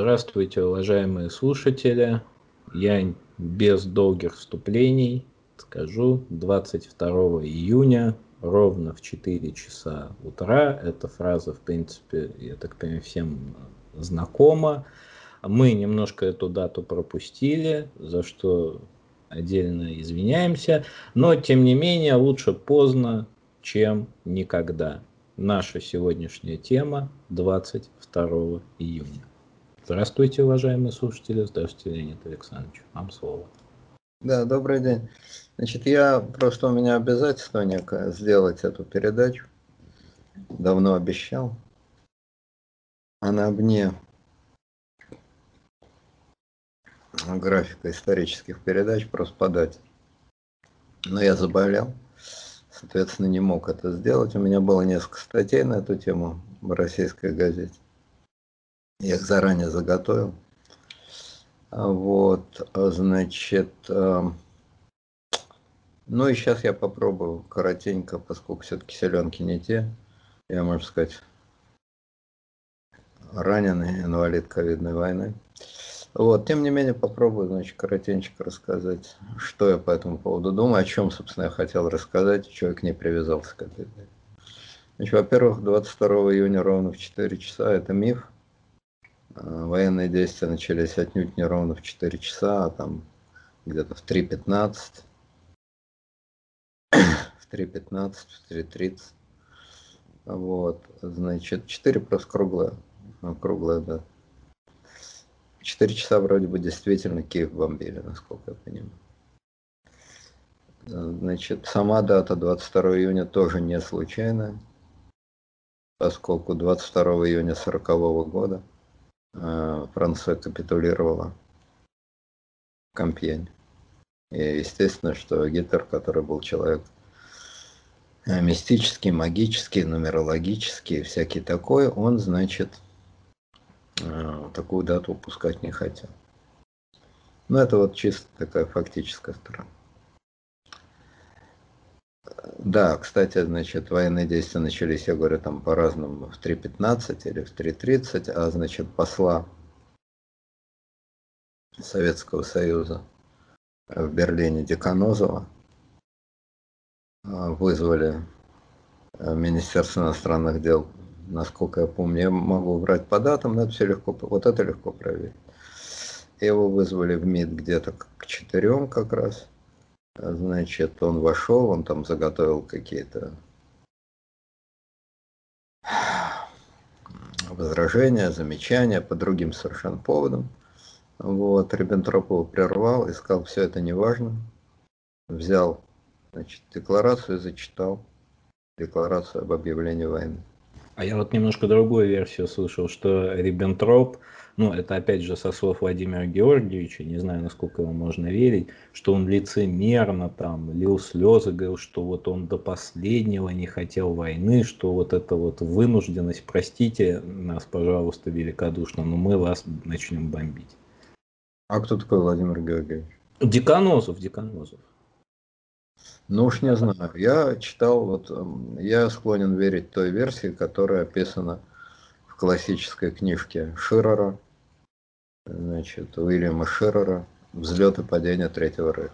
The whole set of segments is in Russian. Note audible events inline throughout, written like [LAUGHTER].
Здравствуйте, уважаемые слушатели. Я без долгих вступлений скажу 22 июня ровно в 4 часа утра. Эта фраза, в принципе, я так понимаю, всем знакома. Мы немножко эту дату пропустили, за что отдельно извиняемся. Но, тем не менее, лучше поздно, чем никогда. Наша сегодняшняя тема 22 июня. Здравствуйте, уважаемые слушатели. Здравствуйте, Леонид Александрович. Вам слово. Да, добрый день. Значит, я просто у меня обязательство некое сделать эту передачу. Давно обещал. Она вне графика исторических передач, просто подать. Но я заболел, соответственно, не мог это сделать. У меня было несколько статей на эту тему в российской газете. Я их заранее заготовил. Вот, значит, эм, ну и сейчас я попробую коротенько, поскольку все-таки селенки не те. Я, можно сказать, раненый инвалид ковидной войны. Вот, тем не менее, попробую, значит, коротенько рассказать, что я по этому поводу думаю, о чем, собственно, я хотел рассказать, чего я к привязался к этой. Значит, во-первых, 22 июня ровно в 4 часа, это миф, военные действия начались отнюдь не ровно в 4 часа, а там где-то в 3.15, в 3.15, в 3.30. Вот, значит, 4 просто круглое, ну, круглое, да. 4 часа вроде бы действительно Киев бомбили, насколько я понимаю. Значит, сама дата 22 июня тоже не случайная, поскольку 22 июня 40 года Э, Франция капитулировала в Компьень. И естественно, что Гитлер, который был человек э, мистический, магический, нумерологический, всякий такой, он, значит, э, такую дату упускать не хотел. Но это вот чисто такая фактическая сторона. Да, кстати, значит, военные действия начались, я говорю, там по-разному, в 3.15 или в 3.30, а, значит, посла Советского Союза в Берлине Деканозова а, вызвали э, Министерство иностранных дел, насколько я помню, я могу врать по датам, но это все легко, вот это легко проверить. Его вызвали в МИД где-то к четырем как раз – Значит, он вошел, он там заготовил какие-то возражения, замечания по другим совершенно поводам. Вот, Риббентроп его прервал и сказал, все это не важно. Взял значит, декларацию и зачитал декларацию об объявлении войны. А я вот немножко другую версию слышал, что Риббентроп ну, это опять же со слов Владимира Георгиевича, не знаю, насколько ему можно верить, что он лицемерно там лил слезы, говорил, что вот он до последнего не хотел войны, что вот эта вот вынужденность, простите нас, пожалуйста, великодушно, но мы вас начнем бомбить. А кто такой Владимир Георгиевич? Деканозов, Деканозов. Ну уж не знаю. Я читал, вот я склонен верить той версии, которая описана в классической книжке Ширера значит, Уильяма Шеррера «Взлет и падение Третьего Рейха».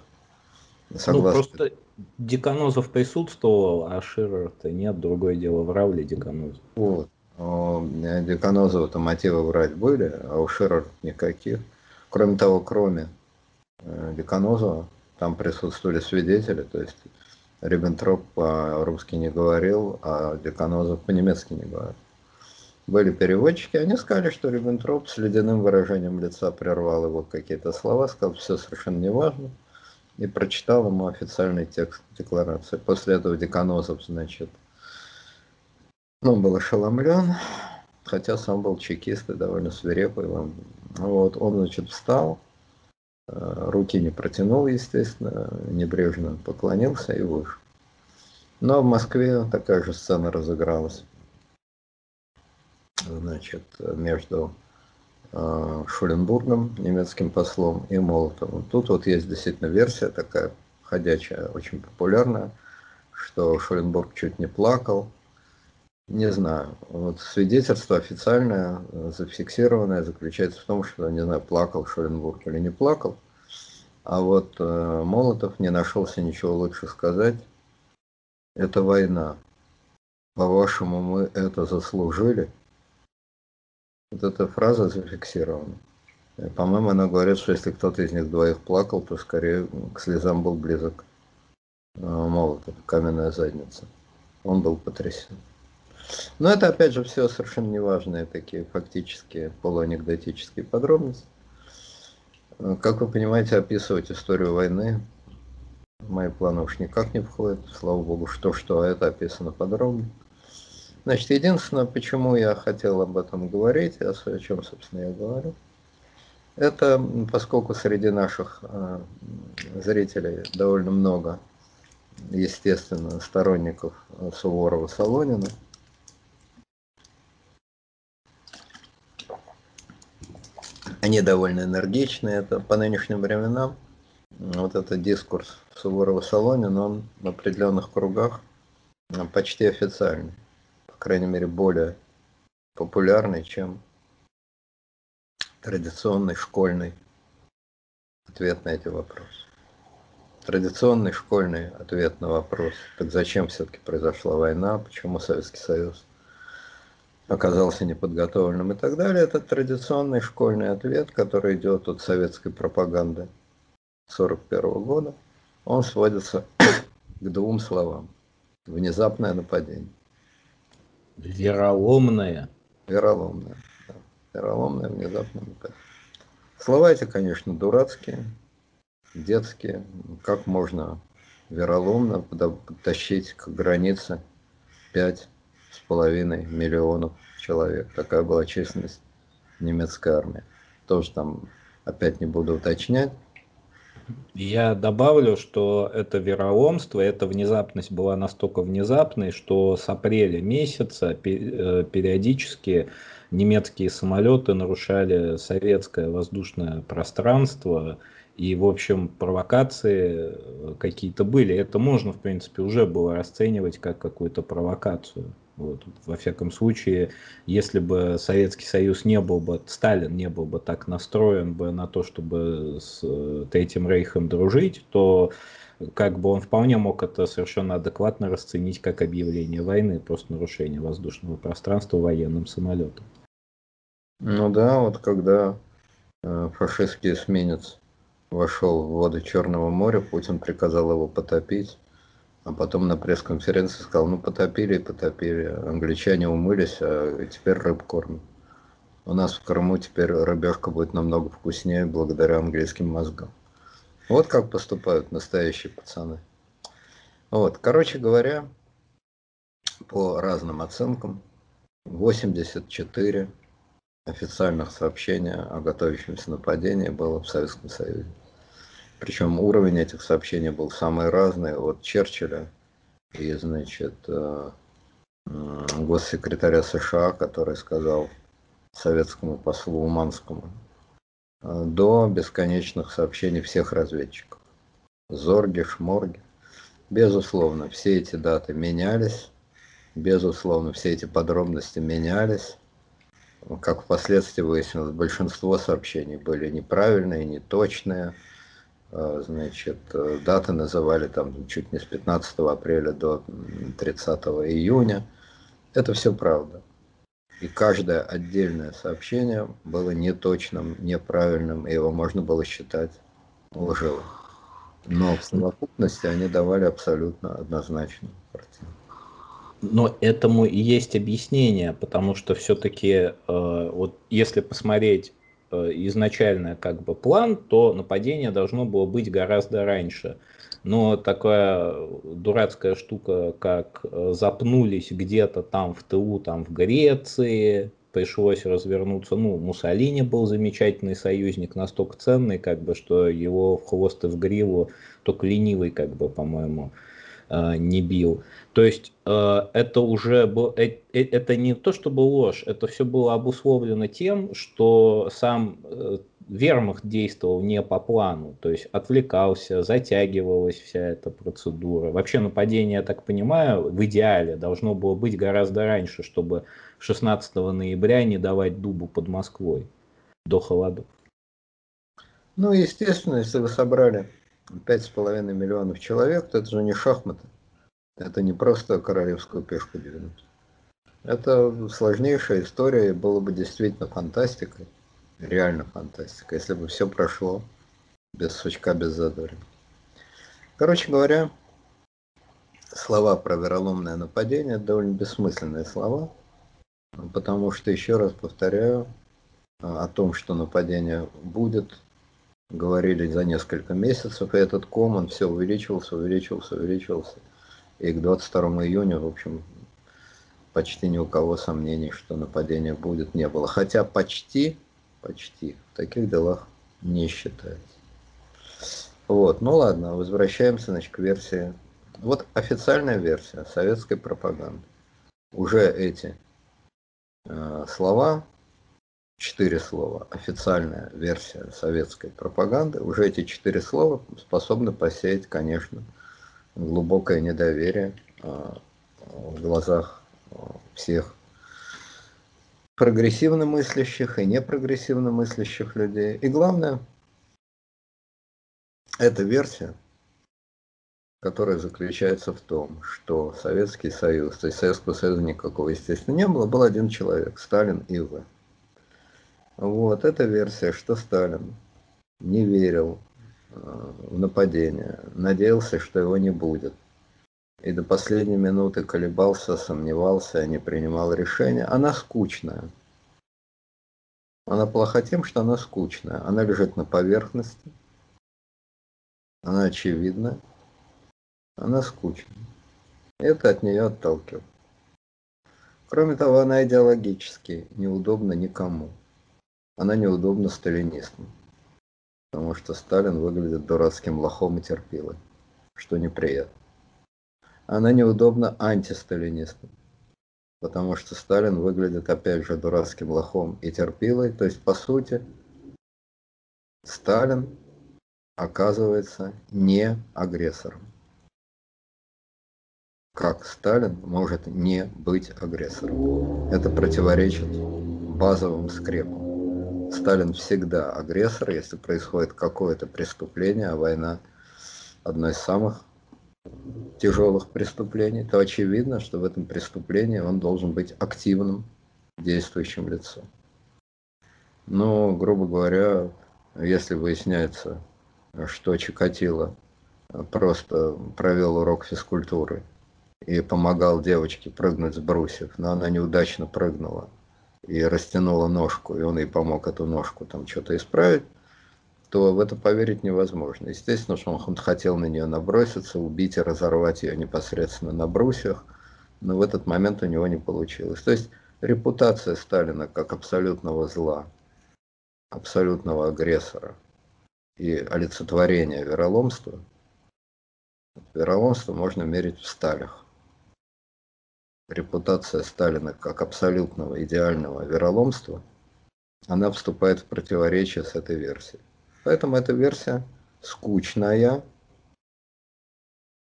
Согласно... Ну, просто Деканозов присутствовал, а Ширер-то нет, другое дело, врал ли Деканозов. Вот. У Деканозова-то мотивы врать были, а у Ширера никаких. Кроме того, кроме э, Деканозова, там присутствовали свидетели, то есть Риббентроп по-русски не говорил, а Деканозов по-немецки не говорил были переводчики, они сказали, что Риббентроп с ледяным выражением лица прервал его какие-то слова, сказал, все совершенно неважно, и прочитал ему официальный текст декларации. После этого Деканозов, значит, ну, был ошеломлен, хотя сам был чекист и довольно свирепый. Вот, он, значит, встал, э, руки не протянул, естественно, небрежно поклонился и вышел. Но в Москве такая же сцена разыгралась значит, между э, Шуленбургом, немецким послом, и Молотовым. Тут вот есть действительно версия такая ходячая, очень популярная, что Шуленбург чуть не плакал, Не знаю. Вот свидетельство официальное, э, зафиксированное, заключается в том, что, не знаю, плакал Шоленбург или не плакал. А вот э, Молотов не нашелся ничего лучше сказать. Это война. По-вашему, мы это заслужили? Вот эта фраза зафиксирована. По-моему, она говорит, что если кто-то из них двоих плакал, то скорее к слезам был близок э, Молотов, каменная задница. Он был потрясен. Но это, опять же, все совершенно неважные такие фактические полуанекдотические подробности. Э, как вы понимаете, описывать историю войны в мои планы уж никак не входит. Слава богу, что-что, а это описано подробно. Значит, единственное, почему я хотел об этом говорить, о чем, собственно, я говорю, это поскольку среди наших э, зрителей довольно много, естественно, сторонников Суворова-Солонина, они довольно энергичные, это по нынешним временам, вот этот дискурс Суворова-Солонина, он в определенных кругах э, почти официальный, крайней мере, более популярный, чем традиционный школьный ответ на эти вопросы. Традиционный школьный ответ на вопрос, так зачем все-таки произошла война, почему Советский Союз оказался неподготовленным и так далее, это традиционный школьный ответ, который идет от советской пропаганды 1941 года. Он сводится к двум словам. Внезапное нападение. Вероломное. Вероломное вероломное внезапно нападение. Слова эти, конечно, дурацкие, детские. Как можно вероломно подтащить к границе пять с половиной миллионов человек. Такая была численность немецкой армии. Тоже там опять не буду уточнять. Я добавлю, что это вероломство, эта внезапность была настолько внезапной, что с апреля месяца э, периодически немецкие самолеты нарушали советское воздушное пространство, и, в общем, провокации э, какие-то были. Это можно, в принципе, уже было расценивать как какую-то провокацию. Вот. Во всяком случае, если бы Советский Союз не был бы, Сталин не был бы так настроен бы на то, чтобы с э, Третьим Рейхом дружить, то как бы он вполне мог это совершенно адекватно расценить как объявление войны, просто нарушение воздушного пространства военным самолетом. Ну да, вот когда э, фашистский эсминец вошел в воды Черного моря, Путин приказал его потопить, а потом на пресс-конференции сказал, ну потопили потопили, англичане умылись, а теперь рыб кормят. У нас в Крыму теперь рыбешка будет намного вкуснее благодаря английским мозгам. Вот как поступают настоящие пацаны. Вот, короче говоря, по разным оценкам, 84 официальных сообщений о готовящемся нападении было в Советском Союзе. Причем уровень этих сообщений был самый разный, от Черчилля и, значит, э, госсекретаря США, который сказал советскому послу Уманскому, э, до бесконечных сообщений всех разведчиков. Зорги, Шморги. Безусловно, все эти даты менялись, безусловно, все эти подробности менялись, как впоследствии выяснилось, большинство сообщений были неправильные, неточные. А, значит, э, даты называли там чуть не с 15 апреля до 30 июня. Это все правда. И каждое отдельное сообщение было неточным, неправильным, и его можно было считать лживым. Но в совокупности они давали абсолютно однозначную картину. Но этому и есть объяснение, потому что все-таки, э, вот если посмотреть э, изначально как бы план, то нападение должно было быть гораздо раньше. Но такая дурацкая штука, как э, запнулись где-то там в ТУ, там в Греции, пришлось развернуться. Ну, Муссолини был замечательный союзник, настолько ценный, как бы, что его в хвост и в гриву только ленивый, как бы, по-моему, Э, не бил. То есть э, это уже был, э, это не то, чтобы ложь, это все было обусловлено тем, что сам вермахт действовал не по плану, то есть отвлекался, затягивалась вся эта процедура. Вообще нападение, я так понимаю, в идеале должно было быть гораздо раньше, чтобы 16 ноября не давать дубу под Москвой до холодов. Ну, естественно, если вы собрали 5,5 миллионов человек, то это же не шахматы. Это не просто королевскую пешку 90. Это сложнейшая история и было бы действительно фантастикой реально фантастика, если бы все прошло без сучка, без задоря. Короче говоря, слова про вероломное нападение довольно бессмысленные слова, потому что, еще раз повторяю, о том, что нападение будет, говорили за несколько месяцев, и этот ком, он все увеличивался, увеличивался, увеличивался. И к 22 июня, в общем, почти ни у кого сомнений, что нападение будет, не было. Хотя почти почти. В таких делах не считается. Вот, ну ладно, возвращаемся, значит, к версии. Вот официальная версия советской пропаганды. Уже эти э, слова, четыре слова, официальная версия советской пропаганды, уже эти четыре слова способны посеять, конечно, глубокое недоверие э, в глазах э, всех прогрессивно мыслящих и непрогрессивно мыслящих людей. И главное, эта версия, которая заключается в том, что Советский Союз, то есть Советского Союза никакого, естественно, не было, был один человек, Сталин и В. Вот, эта версия, что Сталин не верил э, в нападение, надеялся, что его не будет. И до последней минуты колебался, сомневался, не принимал решения. Она скучная. Она плоха тем, что она скучная. Она лежит на поверхности. Она очевидна. Она скучная. Это от нее отталкивает. Кроме того, она идеологически неудобна никому. Она неудобна сталинистам. Потому что Сталин выглядит дурацким лохом и терпилой, что неприятно. Она неудобна антисталинистам потому что Сталин выглядит опять же дурацким лохом и терпилой. То есть, по сути, Сталин оказывается не агрессором. Как Сталин может не быть агрессором? Это противоречит базовым скрепам. Сталин всегда агрессор, если происходит какое-то преступление, а война одно из самых тяжелых преступлений, то очевидно, что в этом преступлении он должен быть активным действующим лицом. Но, грубо говоря, если выясняется, что Чикатило просто провел урок физкультуры и помогал девочке прыгнуть с брусьев, но она неудачно прыгнула и растянула ножку, и он ей помог эту ножку там что-то исправить, то в это поверить невозможно. Естественно, что он хотел на нее наброситься, убить и разорвать ее непосредственно на брусьях, но в этот момент у него не получилось. То есть репутация Сталина как абсолютного зла, абсолютного агрессора и олицетворение вероломства, вероломство можно мерить в сталях. Репутация Сталина как абсолютного идеального вероломства, она вступает в противоречие с этой версией. Поэтому эта версия скучная,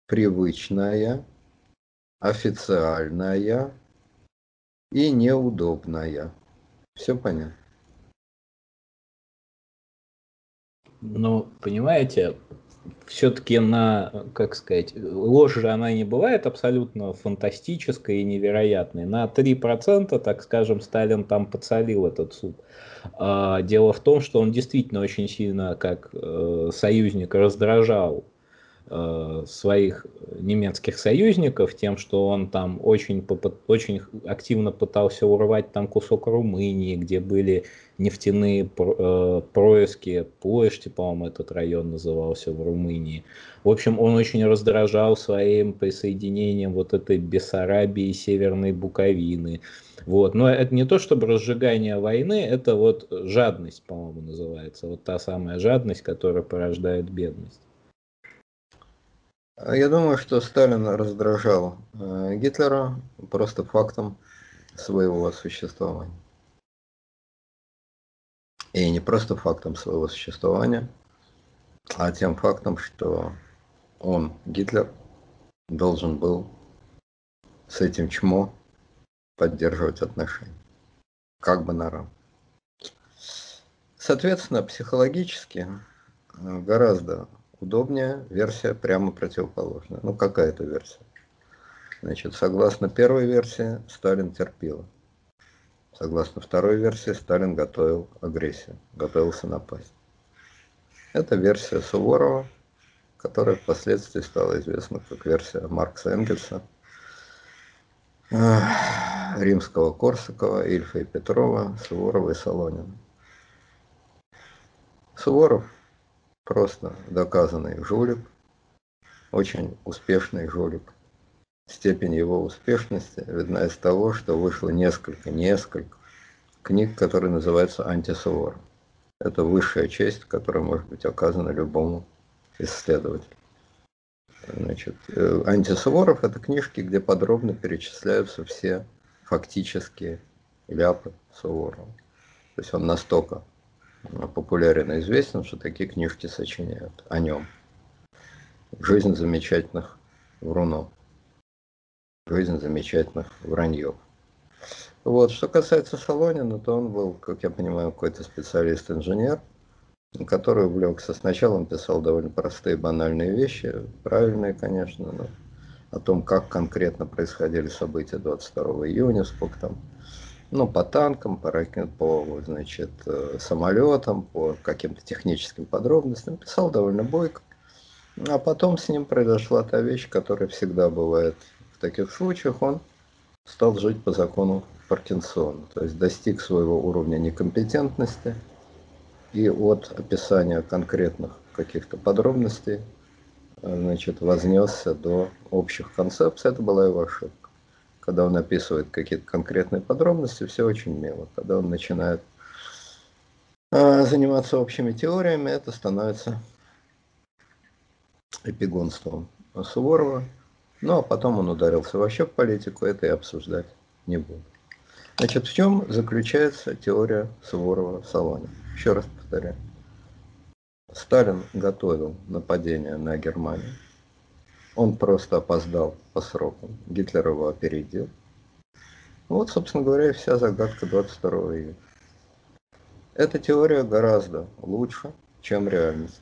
привычная, официальная и неудобная. Все понятно. Ну, понимаете, все-таки на, как сказать, ложь же она не бывает абсолютно фантастической и невероятной. На 3%, так скажем, Сталин там подсолил этот суд. А, дело в том, что он действительно очень сильно, как э, союзник, раздражал Э, своих немецких союзников тем, что он там очень, очень активно пытался урвать там кусок Румынии, где были нефтяные э, происки, Площади, по-моему, этот район назывался в Румынии. В общем, он очень раздражал своим присоединением вот этой Бессарабии, Северной Буковины. Вот. Но это не то, чтобы разжигание войны, это вот жадность, по-моему, называется. Вот та самая жадность, которая порождает бедность. Я думаю, что Сталин раздражал э, Гитлера просто фактом своего существования. И не просто фактом своего существования, а тем фактом, что он, Гитлер, должен был с этим чмо поддерживать отношения. Как бы на равных. Соответственно, психологически э, гораздо удобнее версия прямо противоположная. Ну, какая-то версия. Значит, согласно первой версии, Сталин терпел. Согласно второй версии, Сталин готовил агрессию, готовился напасть. Это версия Суворова, которая впоследствии стала известна как версия Маркса Энгельса, Римского Корсакова, Ильфа и Петрова, Суворова и Солонина. Суворов просто доказанный жулик, очень успешный жулик. Степень его успешности видна из того, что вышло несколько, несколько книг, которые называются «Антисуворов». Это высшая честь, которая может быть оказана любому исследователю. Значит, э, «Антисуворов» — это книжки, где подробно перечисляются все фактические ляпы Суворова. То есть он настолько популярен и известен, что такие книжки сочиняют о нем. Жизнь замечательных врунов. Жизнь замечательных враньев. Вот. Что касается Солонина, то он был, как я понимаю, какой-то специалист-инженер, который увлекся. Сначала он писал довольно простые, банальные вещи, правильные, конечно, но о том, как конкретно происходили события 22 июня, сколько там ну, по танкам, по, по значит, э, самолетам, по каким-то техническим подробностям. Писал довольно бойко. А потом с ним произошла та вещь, которая всегда бывает в таких случаях. Он стал жить по закону Паркинсона, то есть достиг своего уровня некомпетентности и от описания конкретных каких-то подробностей значит, вознесся до общих концепций. Это была его ошибка когда он описывает какие-то конкретные подробности, все очень мило. Когда он начинает э, заниматься общими теориями, это становится эпигонством Суворова. Ну, а потом он ударился вообще в политику, это и обсуждать не буду. Значит, в чем заключается теория Суворова в Салоне? Еще раз повторяю. Сталин готовил нападение на Германию. Он просто опоздал по срокам. Гитлер его опередил. Вот, собственно говоря, и вся загадка 22 июня. Эта теория гораздо лучше, чем реальность.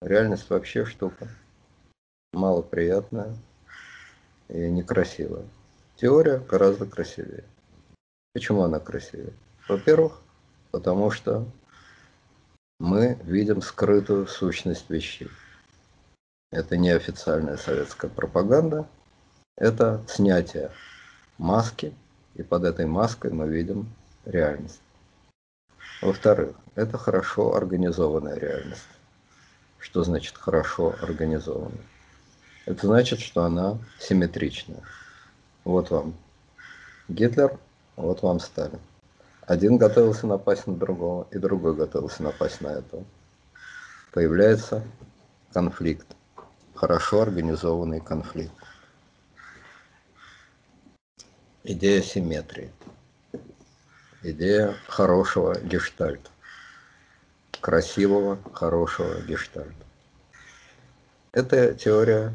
Реальность вообще штука малоприятная и некрасивая. Теория гораздо красивее. Почему она красивее? Во-первых, потому что мы видим скрытую сущность вещей. Это не официальная советская пропаганда, это снятие маски, и под этой маской мы видим реальность. Во-вторых, это хорошо организованная реальность. Что значит хорошо организованная? Это значит, что она симметричная. Вот вам Гитлер, вот вам Сталин. Один готовился напасть на другого, и другой готовился напасть на этого. Появляется конфликт хорошо организованный конфликт. Идея симметрии. Идея хорошего гештальта. Красивого, хорошего гештальта. Эта теория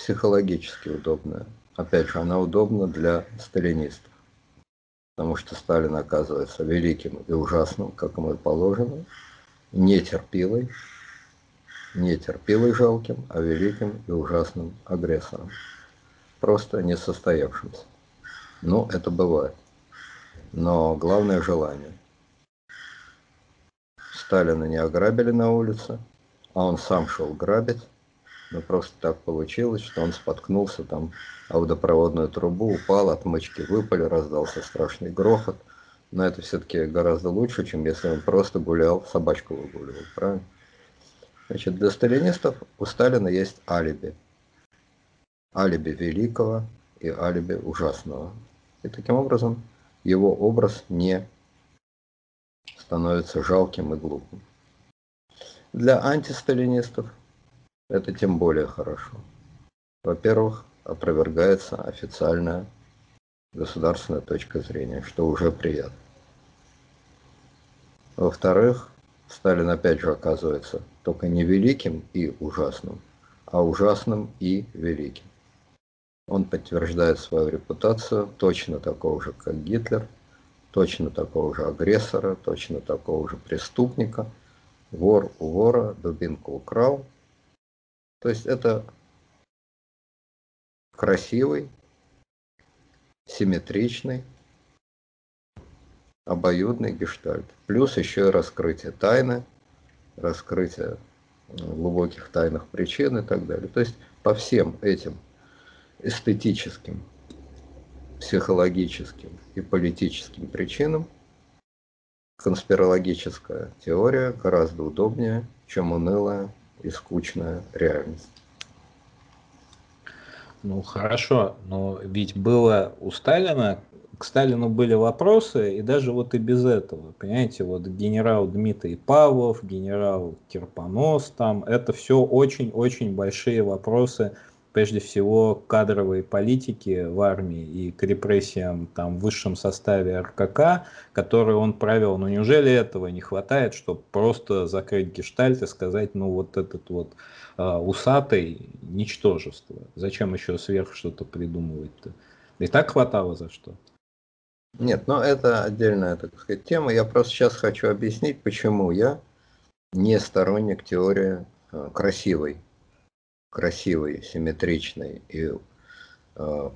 психологически удобная. Опять же, она удобна для сталинистов. Потому что Сталин оказывается великим и ужасным, как ему и положено, нетерпилой, не терпилой жалким, а великим и ужасным агрессором. Просто несостоявшимся. Ну, это бывает. Но главное желание. Сталина не ограбили на улице, а он сам шел грабить. Но просто так получилось, что он споткнулся там а водопроводную трубу, упал, отмычки выпали, раздался страшный грохот. Но это все-таки гораздо лучше, чем если он просто гулял, собачку выгуливал, правильно? Значит, для сталинистов у Сталина есть алиби. Алиби великого и алиби ужасного. И таким образом его образ не становится жалким и глупым. Для антисталинистов это тем более хорошо. Во-первых, опровергается официальная государственная точка зрения, что уже приятно. Во-вторых, Сталин опять же оказывается только не великим и ужасным, а ужасным и великим. Он подтверждает свою репутацию точно такого же, как Гитлер, точно такого же агрессора, точно такого же преступника. Вор у вора, дубинку украл. То есть это красивый, симметричный, обоюдный гештальт. Плюс еще и раскрытие тайны, раскрытие глубоких тайных причин и так далее. То есть по всем этим эстетическим, психологическим и политическим причинам конспирологическая теория гораздо удобнее, чем унылая и скучная реальность. Ну хорошо, но ведь было у Сталина, к Сталину были вопросы, и даже вот и без этого, понимаете, вот генерал Дмитрий Павлов, генерал Кирпонос, там, это все очень-очень большие вопросы, прежде всего кадровой политики в армии и к репрессиям там в высшем составе РКК, который он провел. Но неужели этого не хватает, чтобы просто закрыть гештальт и сказать, ну вот этот вот э, усатый ничтожество. Зачем еще сверх что-то придумывать-то? И так хватало за что? Нет, но это отдельная, так сказать, тема. Я просто сейчас хочу объяснить, почему я не сторонник теории э, красивой красивой, симметричной и э,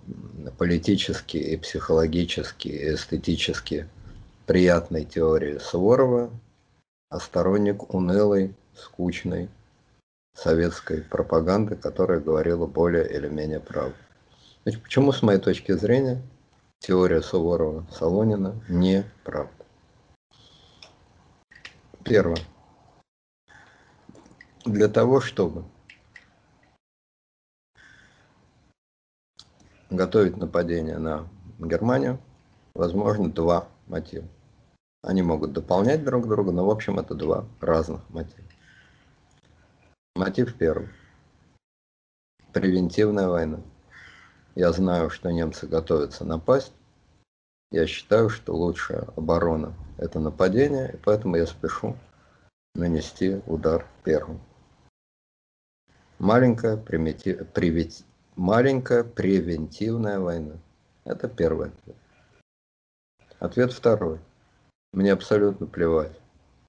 политически, и психологически, и эстетически приятной теории Суворова, а сторонник унылой, скучной советской пропаганды, которая говорила более или менее правду. Значит, почему, с моей точки зрения, теория Суворова-Солонина не правда? Первое. Для того, чтобы готовить нападение на Германию, возможно, два мотива. Они могут дополнять друг друга, но в общем это два разных мотива. Мотив первый. Превентивная война. Я знаю, что немцы готовятся напасть. Я считаю, что лучшая оборона – это нападение, и поэтому я спешу нанести удар первым. Маленькая примитив, привить, Маленькая превентивная война. Это первый ответ. Ответ второй. Мне абсолютно плевать,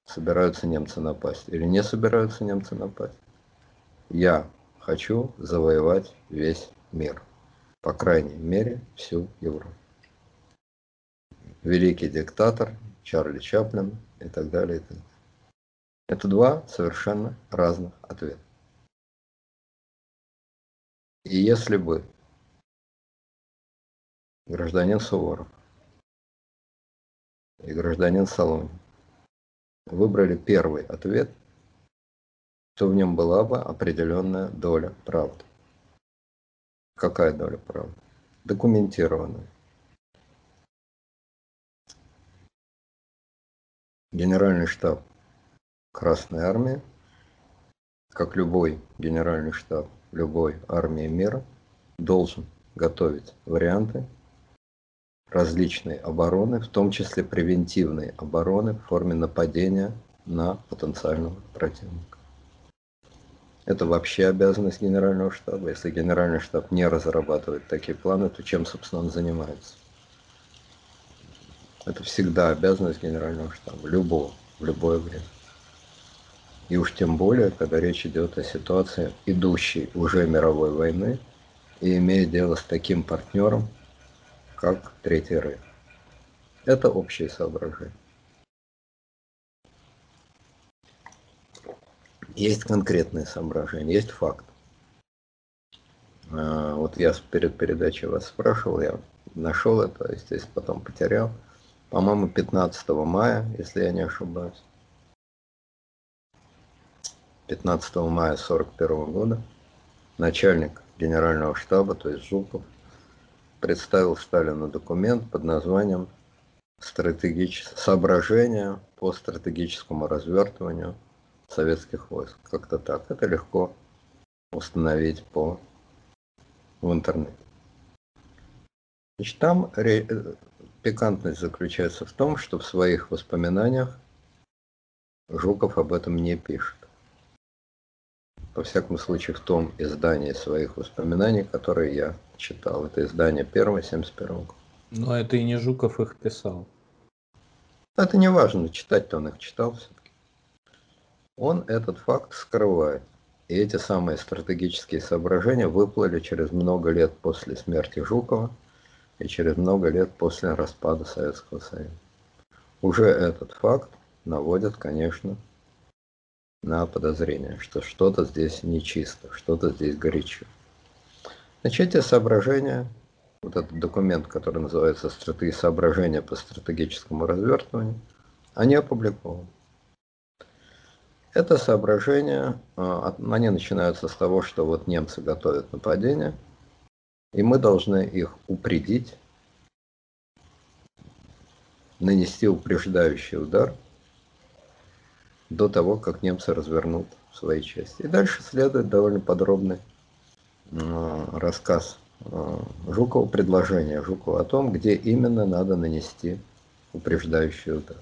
собираются немцы напасть или не собираются немцы напасть. Я хочу завоевать весь мир. По крайней мере, всю Европу. Великий диктатор, Чарли Чаплин и так далее. И так далее. Это два совершенно разных ответа. И если бы гражданин Суворов и гражданин Солонин выбрали первый ответ, то в нем была бы определенная доля правды. Какая доля правды? Документированная. Генеральный штаб Красной Армии, как любой генеральный штаб любой армии мира должен готовить варианты различной обороны, в том числе превентивной обороны в форме нападения на потенциального противника. Это вообще обязанность генерального штаба. Если генеральный штаб не разрабатывает такие планы, то чем, собственно, он занимается? Это всегда обязанность генерального штаба, любого, в любое время. И уж тем более, когда речь идет о ситуации, идущей уже мировой войны, и имея дело с таким партнером, как Третий Рейх. Это общие соображения. Есть конкретные соображения, есть факт. А, вот я перед передачей вас спрашивал, я нашел это, естественно, потом потерял. По-моему, 15 мая, если я не ошибаюсь. 15 мая 1941 года начальник генерального штаба, то есть Жуков, представил Сталину документ под названием «Стратегич... «Соображения по стратегическому развертыванию советских войск». Как-то так. Это легко установить по... в интернете. Значит, там ре... Пикантность заключается в том, что в своих воспоминаниях Жуков об этом не пишет. Во всяком случае, в том издании своих воспоминаний, которые я читал. Это издание первое, 71 года. Но это и не Жуков их писал. Это не важно, читать-то он их читал все-таки. Он этот факт скрывает. И эти самые стратегические соображения выплыли через много лет после смерти Жукова и через много лет после распада Советского Союза. Уже этот факт наводит, конечно, на подозрение, что что-то здесь нечисто, что-то здесь горячо. Эти соображения, вот этот документ, который называется «Стратегии соображения по стратегическому развертыванию», они опубликованы. Это соображения, а, они начинаются с того, что вот немцы готовят нападение, и мы должны их упредить, нанести упреждающий удар – до того, как немцы развернут свои части. И дальше следует довольно подробный э, рассказ э, Жукова, предложение Жукова о том, где именно надо нанести упреждающий удар.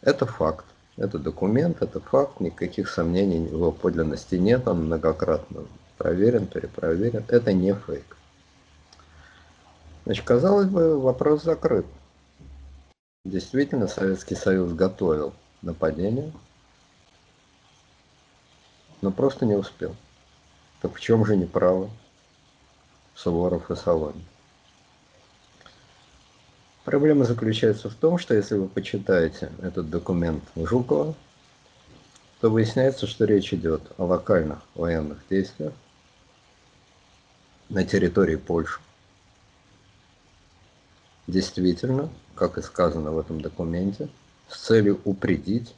Это факт, это документ, это факт, никаких сомнений в его подлинности нет, он многократно проверен, перепроверен, это не фейк. Значит, казалось бы, вопрос закрыт. Действительно, Советский Союз готовил нападение, но просто не успел. Так в чем же неправы Суворов и Солонин? Проблема заключается в том, что если вы почитаете этот документ Жукова, то выясняется, что речь идет о локальных военных действиях на территории Польши. Действительно, как и сказано в этом документе, с целью упредить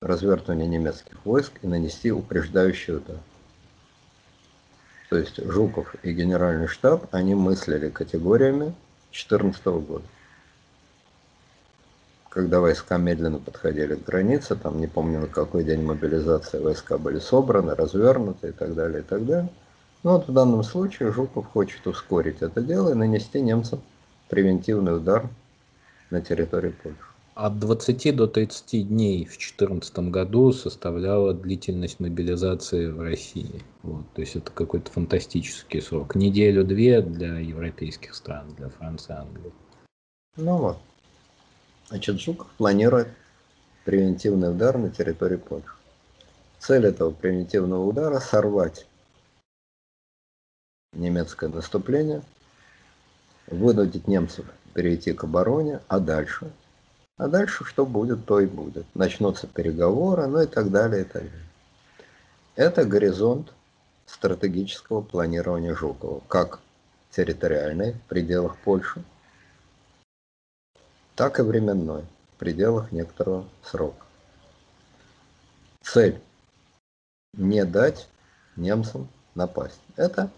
развертывание немецких войск и нанести упреждающий удар. То есть Жуков и Генеральный штаб, они мыслили категориями 2014 года. Когда войска медленно подходили к границе, там не помню на какой день мобилизации войска были собраны, развернуты и так далее, и так далее. Но вот в данном случае Жуков хочет ускорить это дело и нанести немцам превентивный удар на территории Польши. От 20 до 30 дней в 2014 году составляла длительность мобилизации в России. Вот, то есть это какой-то фантастический срок. Неделю-две для европейских стран, для Франции, Англии. Ну вот. Значит, Жуков планирует превентивный удар на территории Польши. Цель этого превентивного удара – сорвать немецкое наступление, вынудить немцев перейти к обороне, а дальше? А дальше что будет, то и будет. Начнутся переговоры, ну и так далее, и так далее. Это горизонт стратегического планирования Жукова, как территориальный в пределах Польши, так и временной в пределах некоторого срока. Цель – не дать немцам напасть. Это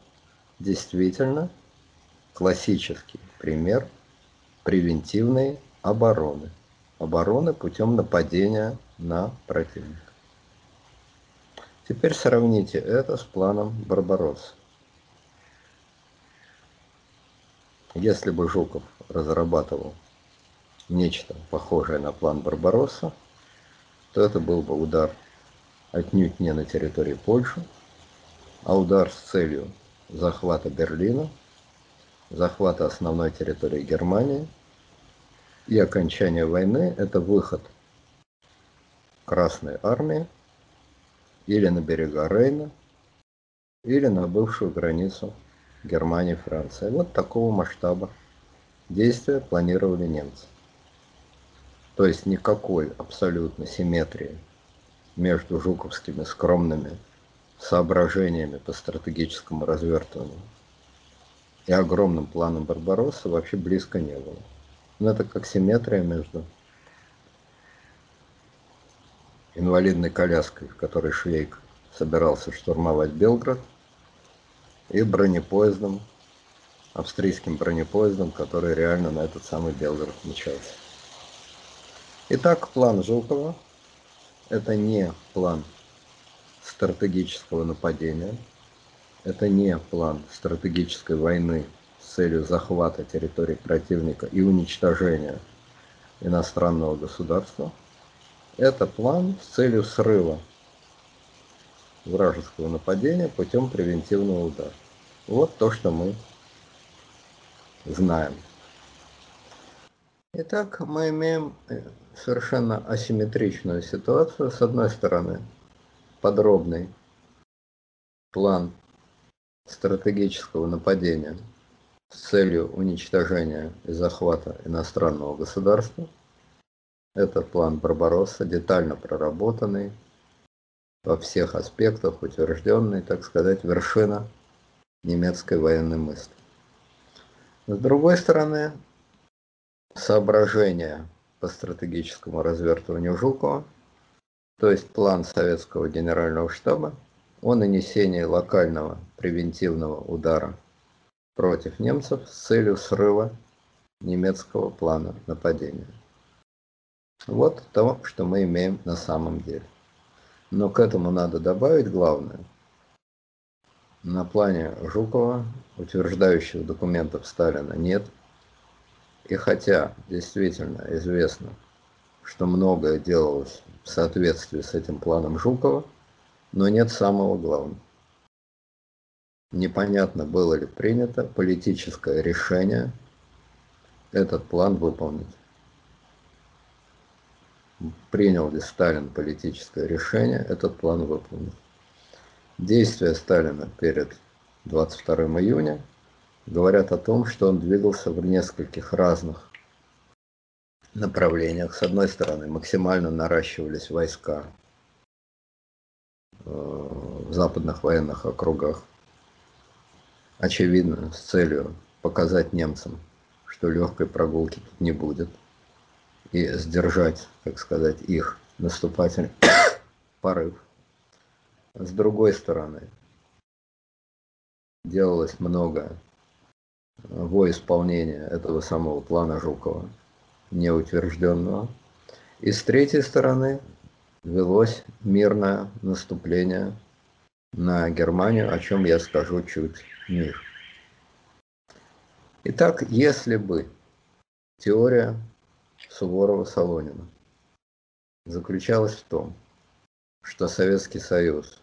действительно классический пример превентивной обороны. Обороны путем нападения на противника. Теперь сравните это с планом Барбаросса. Если бы Жуков разрабатывал нечто похожее на план Барбаросса, то это был бы удар отнюдь не на территории Польши, а удар с целью захвата Берлина, захвата основной территории Германии – и окончание войны – это выход Красной Армии или на берега Рейна, или на бывшую границу Германии и Франции. Вот такого масштаба действия планировали немцы. То есть никакой абсолютно симметрии между жуковскими скромными соображениями по стратегическому развертыванию и огромным планом Барбаросса вообще близко не было. Ну, это как симметрия между инвалидной коляской, в которой Швейк собирался штурмовать Белград, и бронепоездом, австрийским бронепоездом, который реально на этот самый Белград мчался. Итак, план Жукова – это не план стратегического нападения, это не план стратегической войны с целью захвата территории противника и уничтожения иностранного государства. Это план с целью срыва вражеского нападения путем превентивного удара. Вот то, что мы знаем. Итак, мы имеем э, совершенно асимметричную ситуацию. С одной стороны, подробный план стратегического нападения с целью уничтожения и захвата иностранного государства. Это план Барбаросса, детально проработанный, во всех аспектах утвержденный, так сказать, вершина немецкой военной мысли. С другой стороны, соображения по стратегическому развертыванию Жукова, то есть план советского генерального штаба о нанесении локального превентивного удара против немцев с целью срыва немецкого плана нападения. Вот то, что мы имеем на самом деле. Но к этому надо добавить главное. На плане Жукова утверждающих документов Сталина нет. И хотя действительно известно, что многое делалось в соответствии с этим планом Жукова, но нет самого главного. Непонятно, было ли принято политическое решение этот план выполнить. Принял ли Сталин политическое решение этот план выполнить. Действия Сталина перед 22 июня говорят о том, что он двигался в нескольких разных направлениях. С одной стороны, максимально наращивались войска в западных военных округах. Очевидно, с целью показать немцам, что легкой прогулки тут не будет, и сдержать, так сказать, их наступательный [COUGHS] порыв. С другой стороны, делалось много во исполнение этого самого плана Жукова, неутвержденного. И с третьей стороны велось мирное наступление на Германию, о чем я скажу чуть ниже. Итак, если бы теория Суворова-Солонина заключалась в том, что Советский Союз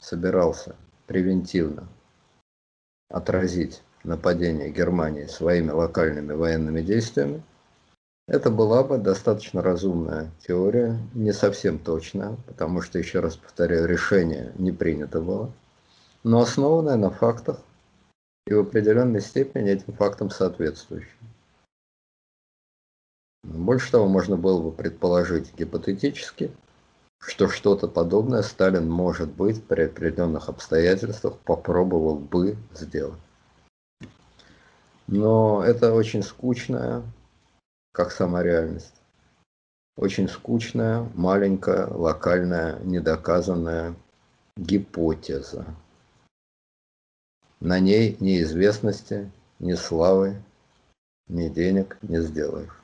собирался превентивно отразить нападение Германии своими локальными военными действиями, это была бы достаточно разумная теория, не совсем точная, потому что, еще раз повторяю, решение не принято было, но основанное на фактах и в определенной степени этим фактам соответствующим. Больше того, можно было бы предположить гипотетически, что что-то подобное Сталин, может быть, при определенных обстоятельствах попробовал бы сделать. Но это очень скучная, как сама реальность. Очень скучная, маленькая, локальная, недоказанная гипотеза. На ней ни известности, ни славы, ни денег не сделаешь.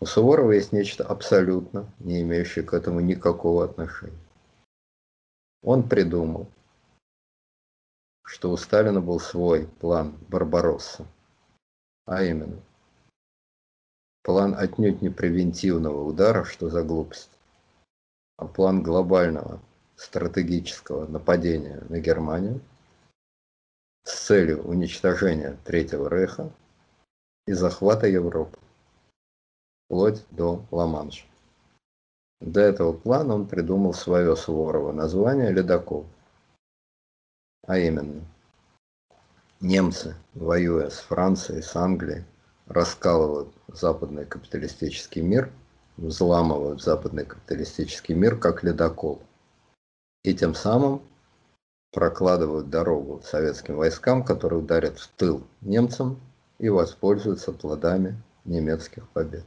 У Суворова есть нечто абсолютно не имеющее к этому никакого отношения. Он придумал, что у Сталина был свой план Барбаросса, а именно план отнюдь не превентивного удара, что за глупость, а план глобального стратегического нападения на Германию с целью уничтожения Третьего Рейха и захвата Европы вплоть до Ла-Манша. До этого плана он придумал свое Суворово название «Ледокол». А именно, немцы, воюя с Францией, с Англией, раскалывают западный капиталистический мир, взламывают западный капиталистический мир как ледокол. И тем самым прокладывают дорогу советским войскам, которые ударят в тыл немцам и воспользуются плодами немецких побед.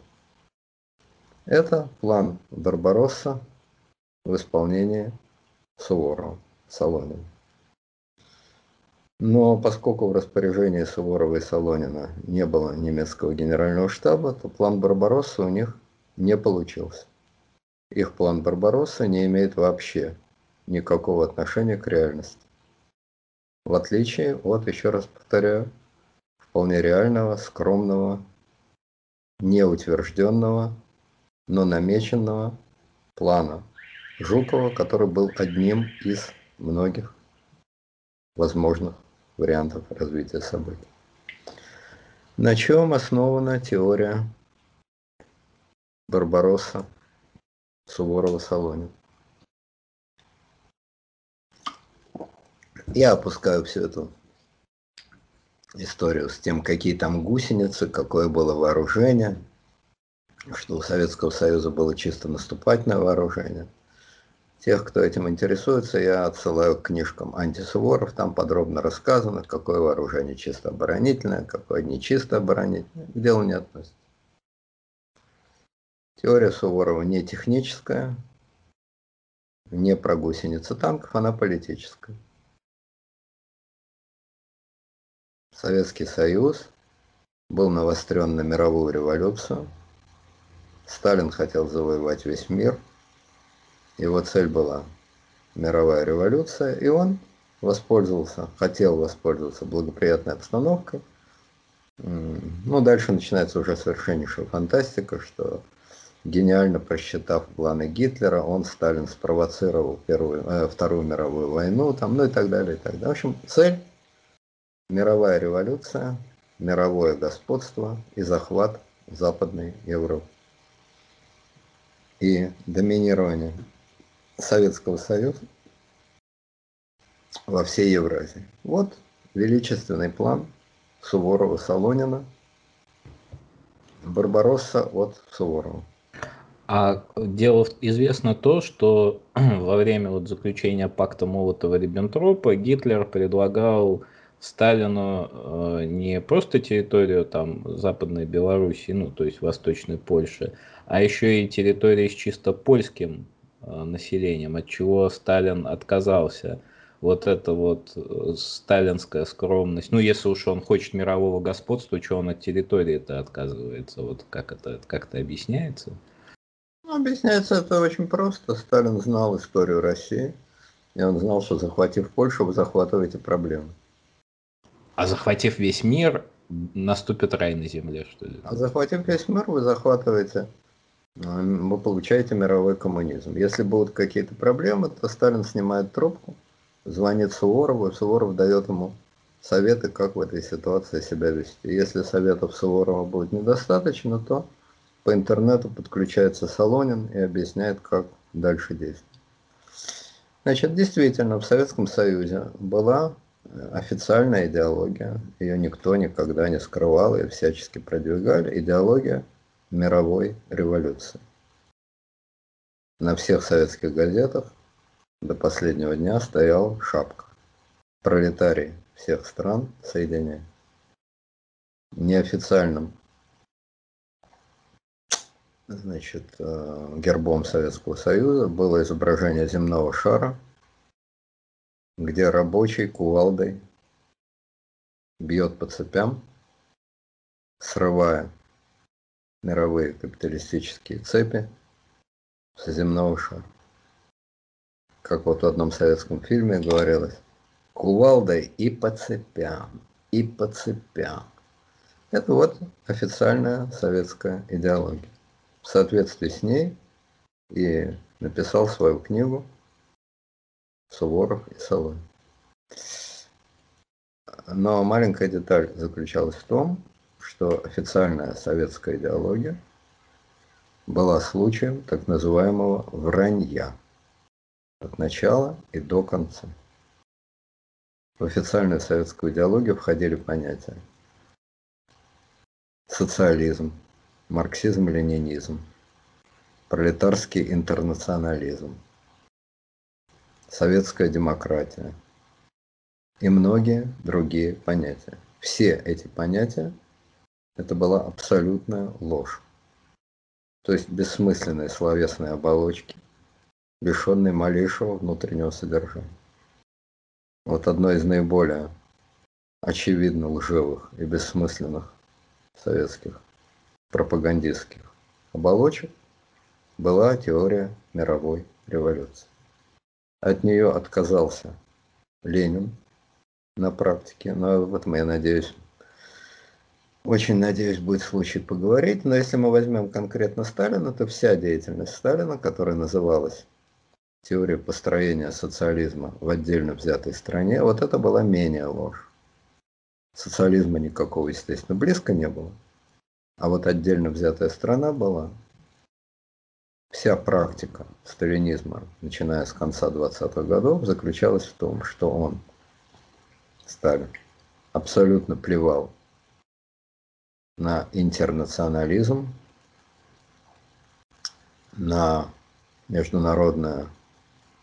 Это план Барбаросса в исполнении Суворова, Солонина. Но поскольку в распоряжении Суворова и Солонина не было немецкого генерального штаба, то план Барбаросса у них не получился. Их план Барбаросса не имеет вообще никакого отношения к реальности. В отличие от, еще раз повторяю, вполне реального, скромного, неутвержденного но намеченного плана Жукова, который был одним из многих возможных вариантов развития событий. На чем основана теория Барбаросса Суворова Солонина? Я опускаю всю эту историю с тем, какие там гусеницы, какое было вооружение, что у Советского Союза было чисто наступательное вооружение. Тех, кто этим интересуется, я отсылаю к книжкам антисуворов, там подробно рассказано, какое вооружение чисто оборонительное, какое не чисто оборонительное, к делу не относится. Теория Суворова не техническая, не про гусеницы танков, она политическая. Советский Союз был навострен на мировую революцию. Сталин хотел завоевать весь мир. Его цель была мировая революция, и он воспользовался, хотел воспользоваться благоприятной обстановкой. Ну, дальше начинается уже совершеннейшая фантастика, что гениально просчитав планы Гитлера, он, Сталин, спровоцировал первую, э, Вторую мировую войну, там, ну и так далее, и так далее. В общем, цель мировая революция, мировое господство и захват Западной Европы. И доминирование Советского Союза во всей Евразии. Вот величественный план Суворова-Солонина, Барбаросса от Суворова. А дело известно то, что [CLEARS THROAT] во время вот заключения пакта Молотова-Риббентропа Гитлер предлагал Сталину э, не просто территорию там Западной Белоруссии, ну то есть Восточной Польши, а еще и территории с чисто польским населением, от чего Сталин отказался. Вот это вот э, сталинская скромность. Ну, если уж он хочет мирового господства, что он от территории это отказывается? Вот как это как-то объясняется? Ну, объясняется это очень просто. Сталин знал историю России, и он знал, что захватив Польшу, вы захватываете проблемы. А захватив весь мир, наступит рай на земле, что ли? А захватив весь мир, вы захватываете, э, вы получаете мировой коммунизм. Если будут какие-то проблемы, то Сталин снимает трубку, звонит Суворову, и Суворов дает ему советы, как в этой ситуации себя вести. Если советов Суворова будет недостаточно, то по интернету подключается Солонин и объясняет, как дальше действовать. Значит, действительно, в Советском Союзе была официальная идеология, ее никто никогда не скрывал и всячески продвигали, идеология мировой революции. На всех советских газетах до последнего дня стояла шапка. Пролетарии всех стран соединяй. Неофициальным значит, э, гербом Советского Союза было изображение земного шара – где рабочий кувалдой бьет по цепям, срывая мировые капиталистические цепи со земного шара. Как вот в одном советском фильме говорилось, кувалдой и по цепям, и по цепям. Это вот официальная советская идеология. В соответствии с ней и написал свою книгу Суворов и Солонь. Но маленькая деталь заключалась в том, что официальная советская идеология была случаем так называемого вранья от начала и до конца. В официальную советскую идеологию входили понятия социализм, марксизм-ленинизм, пролетарский интернационализм, советская демократия и многие другие понятия. Все эти понятия – это была абсолютная ложь. То есть бессмысленные словесные оболочки, лишенные малейшего внутреннего содержания. Вот одно из наиболее очевидно лживых и бессмысленных советских пропагандистских оболочек была теория мировой революции. От нее отказался Ленин на практике, но в этом, я надеюсь, Очень надеюсь, будет случай поговорить. Но если мы возьмем конкретно Сталина, то вся деятельность Сталина, которая называлась теория построения социализма в отдельно взятой стране, вот это была менее ложь. Социализма никакого, естественно, близко не было. А вот отдельно взятая страна была. Вся практика сталинизма, начиная с конца 20-х годов, заключалась в том, что он, Сталин, абсолютно плевал на интернационализм, на международную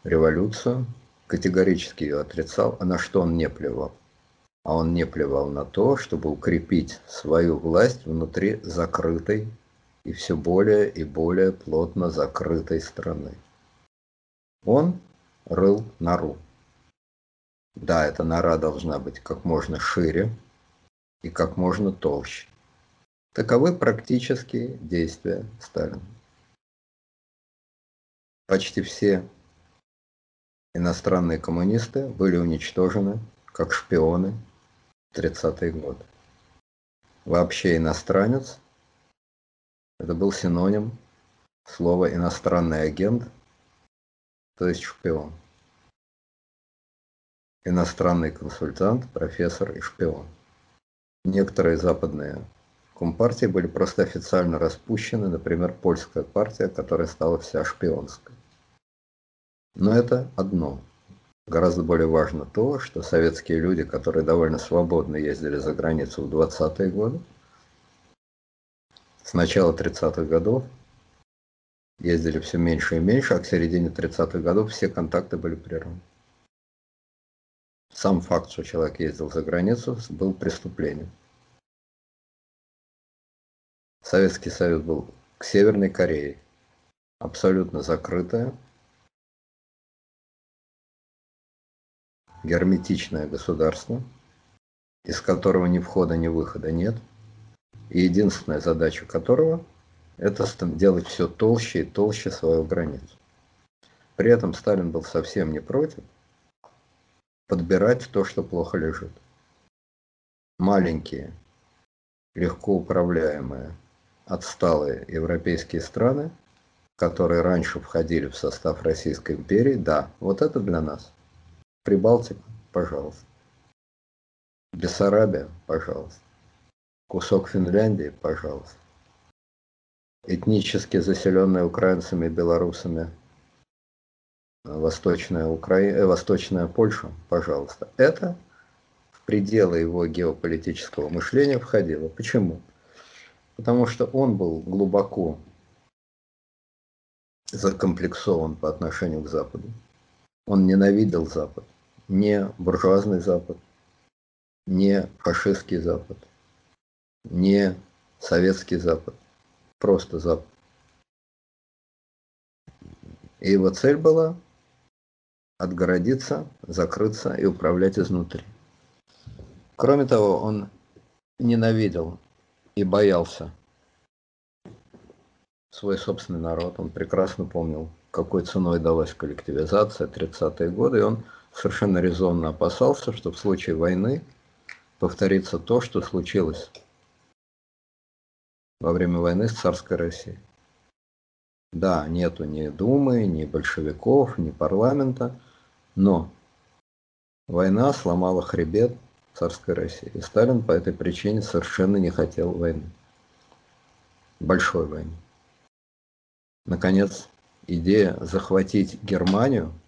революцию, категорически ее отрицал, а на что он не плевал? А он не плевал на то, чтобы укрепить свою власть внутри закрытой и все более и более плотно закрытой страны. Он рыл нору. Да, эта нора должна быть как можно шире и как можно толще. Таковы практические действия Сталина. Почти все иностранные коммунисты были уничтожены как шпионы в 30-е годы. Вообще иностранец – это был синоним слова иностранный агент, то есть шпион. Иностранный консультант, профессор и шпион. Некоторые западные компартии были просто официально распущены, например, польская партия, которая стала вся шпионской. Но это одно. Гораздо более важно то, что советские люди, которые довольно свободно ездили за границу в 20-е годы, с начала 30-х годов ездили все меньше и меньше, а к середине 30-х годов все контакты были прерваны. Сам факт, что человек ездил за границу, был преступлением. Советский Союз был к Северной Корее абсолютно закрытая, герметичное государство, из которого ни входа, ни выхода нет, и единственная задача которого – это делать все толще и толще свою границу. При этом Сталин был совсем не против подбирать то, что плохо лежит. Маленькие, легко управляемые, отсталые европейские страны, которые раньше входили в состав Российской империи, да, вот это для нас – Прибалтика, пожалуйста. Бессарабия, пожалуйста. Кусок Финляндии, пожалуйста. Этнически заселенная украинцами и белорусами Восточная, Укра... Э, Восточная Польша, пожалуйста. Это в пределы его геополитического мышления входило. Почему? Потому что он был глубоко закомплексован по отношению к Западу. Он ненавидел Запад не буржуазный Запад, не фашистский Запад, не советский Запад, просто Запад. И его цель была отгородиться, закрыться и управлять изнутри. Кроме того, он ненавидел и боялся свой собственный народ. Он прекрасно помнил, какой ценой далась коллективизация 30-е годы, и он совершенно резонно опасался, что в случае войны повторится то, что случилось во время войны с царской Россией. Да, нету ни Думы, ни большевиков, ни парламента, но война сломала хребет царской России. И Сталин по этой причине совершенно не хотел войны. Большой войны. Наконец, идея захватить Германию –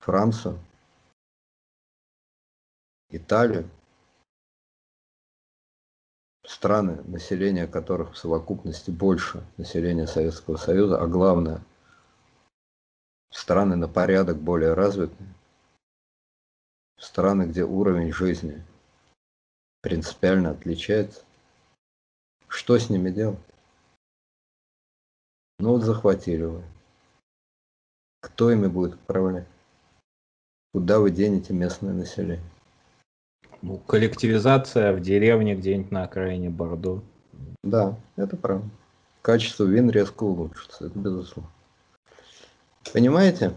Францию, Италию, страны, население которых в совокупности больше населения Советского Союза, а главное, страны на порядок более развитые, страны, где уровень жизни принципиально отличается, что с ними делать? Ну вот захватили вы. Кто ими будет управлять? Куда вы денете местное население? Ну, коллективизация в деревне где-нибудь на окраине Бордо. Да, это правда. Качество вин резко улучшится, это безусловно. Понимаете?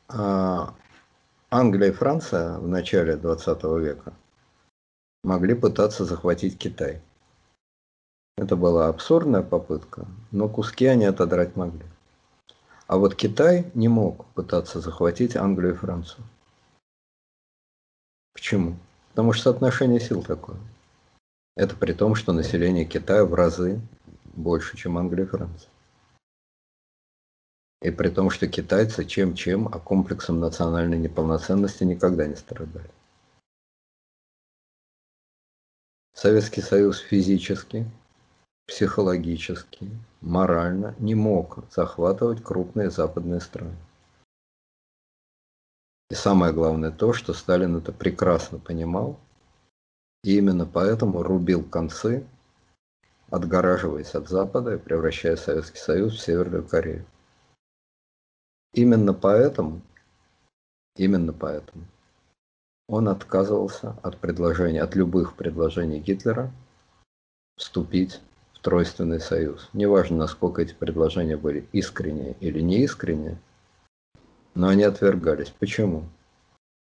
А, Англия и Франция в начале 20 века могли пытаться захватить Китай. Это была абсурдная попытка, но куски они отодрать могли. А вот Китай не мог пытаться захватить Англию и Францию. Почему? Потому что соотношение сил такое. Это при том, что население Китая в разы больше, чем Англия и Франция. И при том, что китайцы чем-чем, а комплексом национальной неполноценности никогда не страдали. Советский Союз физически, психологически, морально не мог захватывать крупные западные страны. И самое главное то, что Сталин это прекрасно понимал, и именно поэтому рубил концы, отгораживаясь от Запада и превращая Советский Союз в Северную Корею. Именно поэтому, именно поэтому он отказывался от предложений, от любых предложений Гитлера вступить в Тройственный Союз. Неважно, насколько эти предложения были искренние или неискренние, но они отвергались. Почему?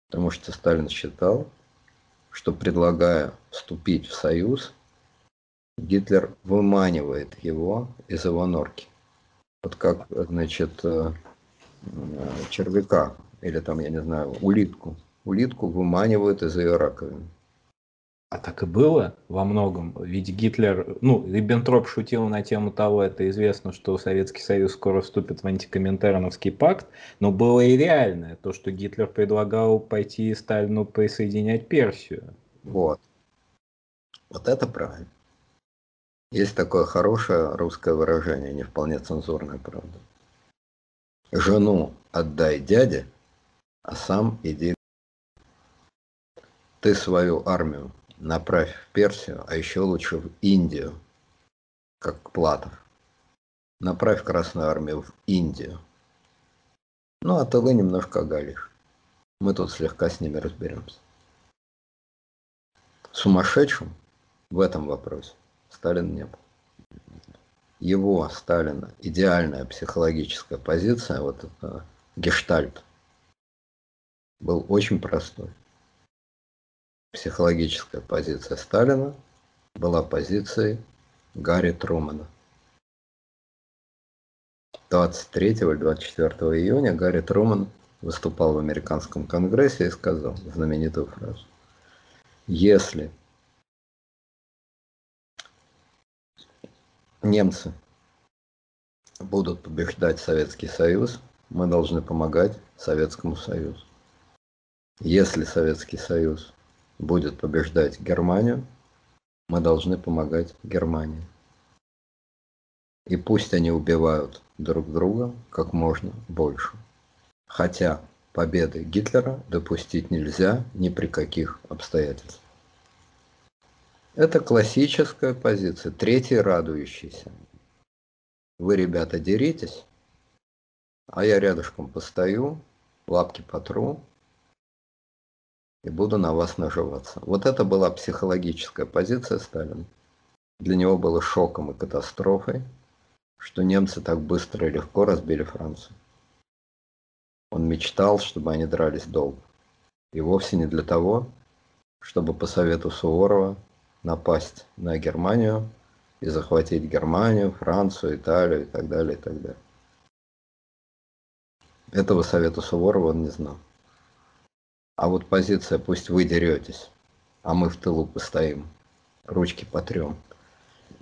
Потому что Сталин считал, что предлагая вступить в Союз, Гитлер выманивает его из его норки. Вот как, значит, Э, червяка или там, я не знаю, улитку. Улитку выманивают из ее раковины. А так и было во многом. Ведь Гитлер, ну, Риббентроп шутил на тему того, это известно, что Советский Союз скоро вступит в антикоминтерновский пакт, но было и реальное, то, что Гитлер предлагал пойти Сталину присоединять Персию. Вот. Вот это правильно. Есть такое хорошее русское выражение, не вполне цензурное, правда. Жену отдай дяде, а сам иди. Ты свою армию направь в Персию, а еще лучше в Индию, как Платов. Направь Красную армию в Индию. Ну, а то вы немножко оголишь. Мы тут слегка с ними разберемся. Сумасшедшим в этом вопросе Сталин не был его, Сталина, идеальная психологическая позиция, вот это гештальт, был очень простой. Психологическая позиция Сталина была позицией Гарри Трумана. 23 или 24 июня Гарри Труман выступал в американском конгрессе и сказал знаменитую фразу. Если немцы будут побеждать Советский Союз, мы должны помогать Советскому Союзу. Если Советский Союз будет побеждать Германию, мы должны помогать Германии. И пусть они убивают друг друга как можно больше. Хотя победы Гитлера допустить нельзя ни при каких обстоятельствах. Это классическая позиция, третий радующийся. Вы, ребята, деритесь, а я рядышком постою, лапки потру и буду на вас наживаться. Вот это была психологическая позиция Сталина. Для него было шоком и катастрофой, что немцы так быстро и легко разбили Францию. Он мечтал, чтобы они дрались долго. И вовсе не для того, чтобы по совету Суворова напасть на Германию и захватить Германию, Францию, Италию и так далее, и так далее. Этого совета Суворова он не знал. А вот позиция «пусть вы деретесь, а мы в тылу постоим, ручки потрем».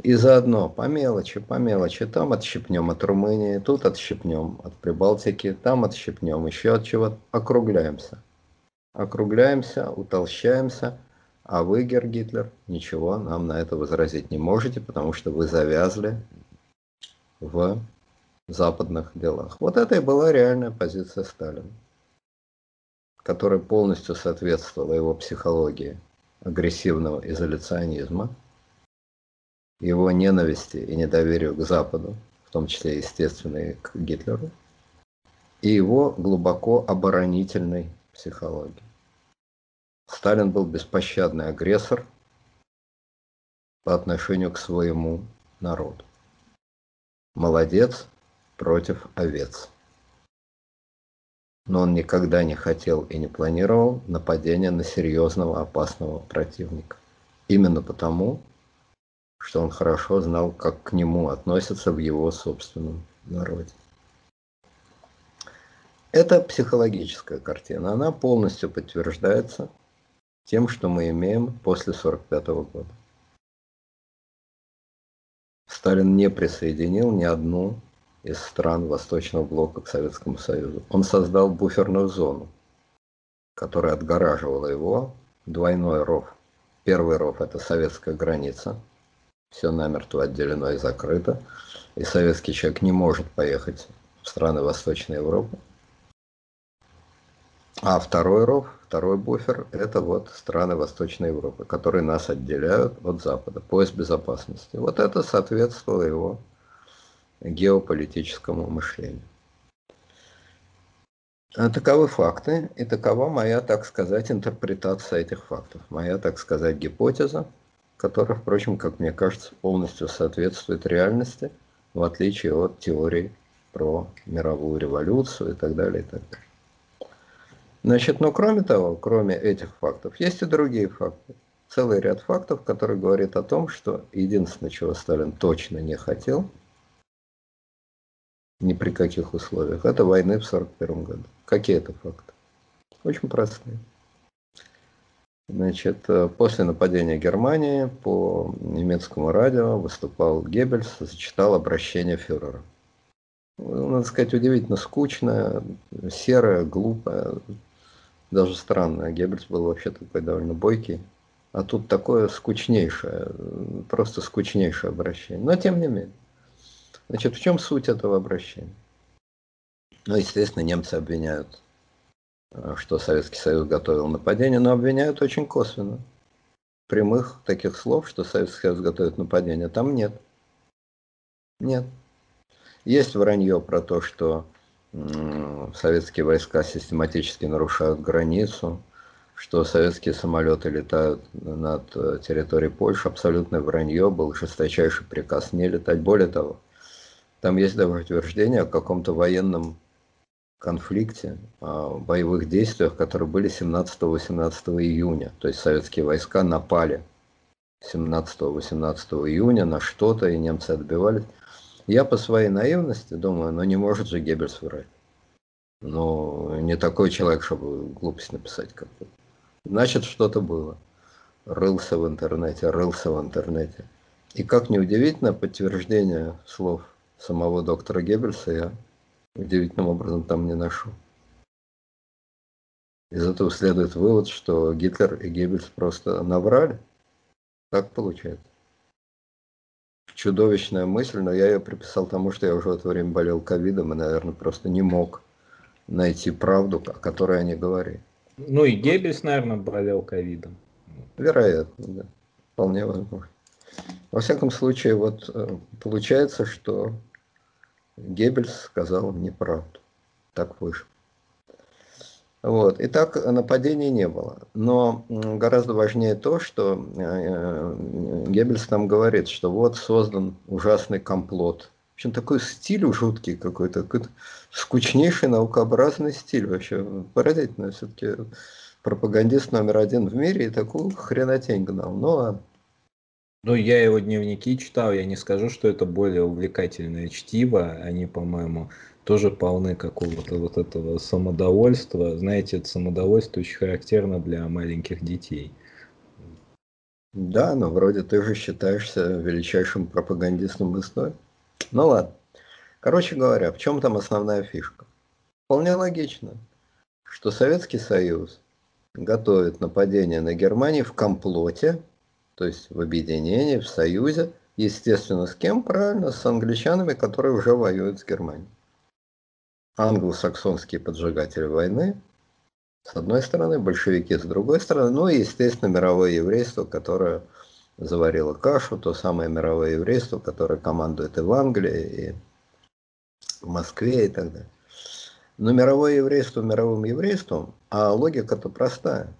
И заодно по мелочи, по мелочи, там отщипнем от Румынии, тут отщипнем от Прибалтики, там отщипнем еще от чего-то, округляемся. Округляемся, утолщаемся – а вы, Гер Гитлер, ничего нам на это возразить не можете, потому что вы завязли в западных делах. Вот это и была реальная позиция Сталина, которая полностью соответствовала его психологии агрессивного изоляционизма, его ненависти и недоверию к Западу, в том числе, естественно, и к Гитлеру, и его глубоко оборонительной психологии. Сталин был беспощадный агрессор по отношению к своему народу. Молодец против овец. но он никогда не хотел и не планировал нападения на серьезного опасного противника. Именно потому, что он хорошо знал, как к нему относятся в его собственном народе. Это психологическая картина. Она полностью подтверждается тем, что мы имеем после 1945 года. Сталин не присоединил ни одну из стран Восточного блока к Советскому Союзу. Он создал буферную зону, которая отгораживала его двойной ров. Первый ров – это советская граница, все намертво отделено и закрыто, и советский человек не может поехать в страны Восточной Европы. А второй ров, второй буфер – это вот страны Восточной Европы, которые нас отделяют от Запада, пояс безопасности. Вот это соответствовало его геополитическому мышлению. А таковы факты, и такова моя, так сказать, интерпретация этих фактов, моя, так сказать, гипотеза, которая, впрочем, как мне кажется, полностью соответствует реальности, в отличие от теории про мировую революцию и так далее, и так далее. Значит, но кроме того, кроме этих фактов, есть и другие факты. Целый ряд фактов, который говорит о том, что единственное, чего Сталин точно не хотел, ни при каких условиях, это войны в 1941 году. Какие это факты? Очень простые. Значит, э, после нападения Германии по немецкому радио выступал Геббельс, зачитал обращение фюрера. Надо сказать, удивительно скучное, серое, глупое, даже странное. Геббельс был вообще такой довольно бойкий. А тут такое скучнейшее, просто скучнейшее обращение. Но тем не менее. Значит, в чем суть этого обращения? Ну, естественно, немцы обвиняют, э, что Советский Союз готовил нападение, но обвиняют очень косвенно. Прямых таких слов, что Советский Союз готовит нападение, там нет. Нет. Есть вранье про то, что советские войска систематически нарушают границу, что советские самолеты летают над э, территорией Польши. Абсолютное вранье, был жесточайший приказ не летать. Более того, там есть даже утверждение о каком-то военном конфликте, о боевых действиях, которые были 17-18 июня. То есть советские войска напали 17-18 июня на что-то, и немцы отбивались. Я по своей наивности думаю, ну не может же Геббельс врать. Ну, не такой человек, чтобы глупость написать как-то. Значит, что-то было. Рылся в интернете, рылся в интернете. И как неудивительно, подтверждение слов самого доктора Геббельса я удивительным образом там не ношу. Из этого следует вывод, что Гитлер и Геббельс просто наврали. Так получается чудовищная мысль, но я ее приписал тому, что я уже в это время болел ковидом и, наверное, просто не мог найти правду, о которой они говорили. Ну и Геббельс, наверное, болел ковидом. Вероятно, да. Вполне возможно. Во всяком случае, вот э, получается, что Геббельс сказал неправду. Так вышло. Вот. И так нападений не было. Но гораздо важнее то, что э, э, Геббельс там говорит, что вот создан ужасный комплот. В общем, такой стиль жуткий какой-то, какой-то скучнейший наукообразный стиль вообще. Поразительно, все-таки пропагандист номер один в мире и такую хренотень гнал. Ну ладно. Ну, я его дневники читал, я не скажу, что это более увлекательное чтиво. Они, по-моему, тоже полны какого-то вот этого самодовольства. Знаете, это самодовольство очень характерно для маленьких детей. Да, но вроде ты же считаешься величайшим пропагандистом истории. Ну ладно. Короче говоря, в чем там основная фишка? Вполне логично, что Советский Союз готовит нападение на Германию в комплоте, то есть в объединении, в союзе, естественно, с кем? Правильно, с англичанами, которые уже воюют с Германией англосаксонские поджигатели войны, с одной стороны, большевики с другой стороны, ну и, естественно, мировое еврейство, которое заварило кашу, то самое мировое еврейство, которое командует и в Англии, и в Москве и так далее. Но мировое еврейство мировым еврейством, а логика-то простая.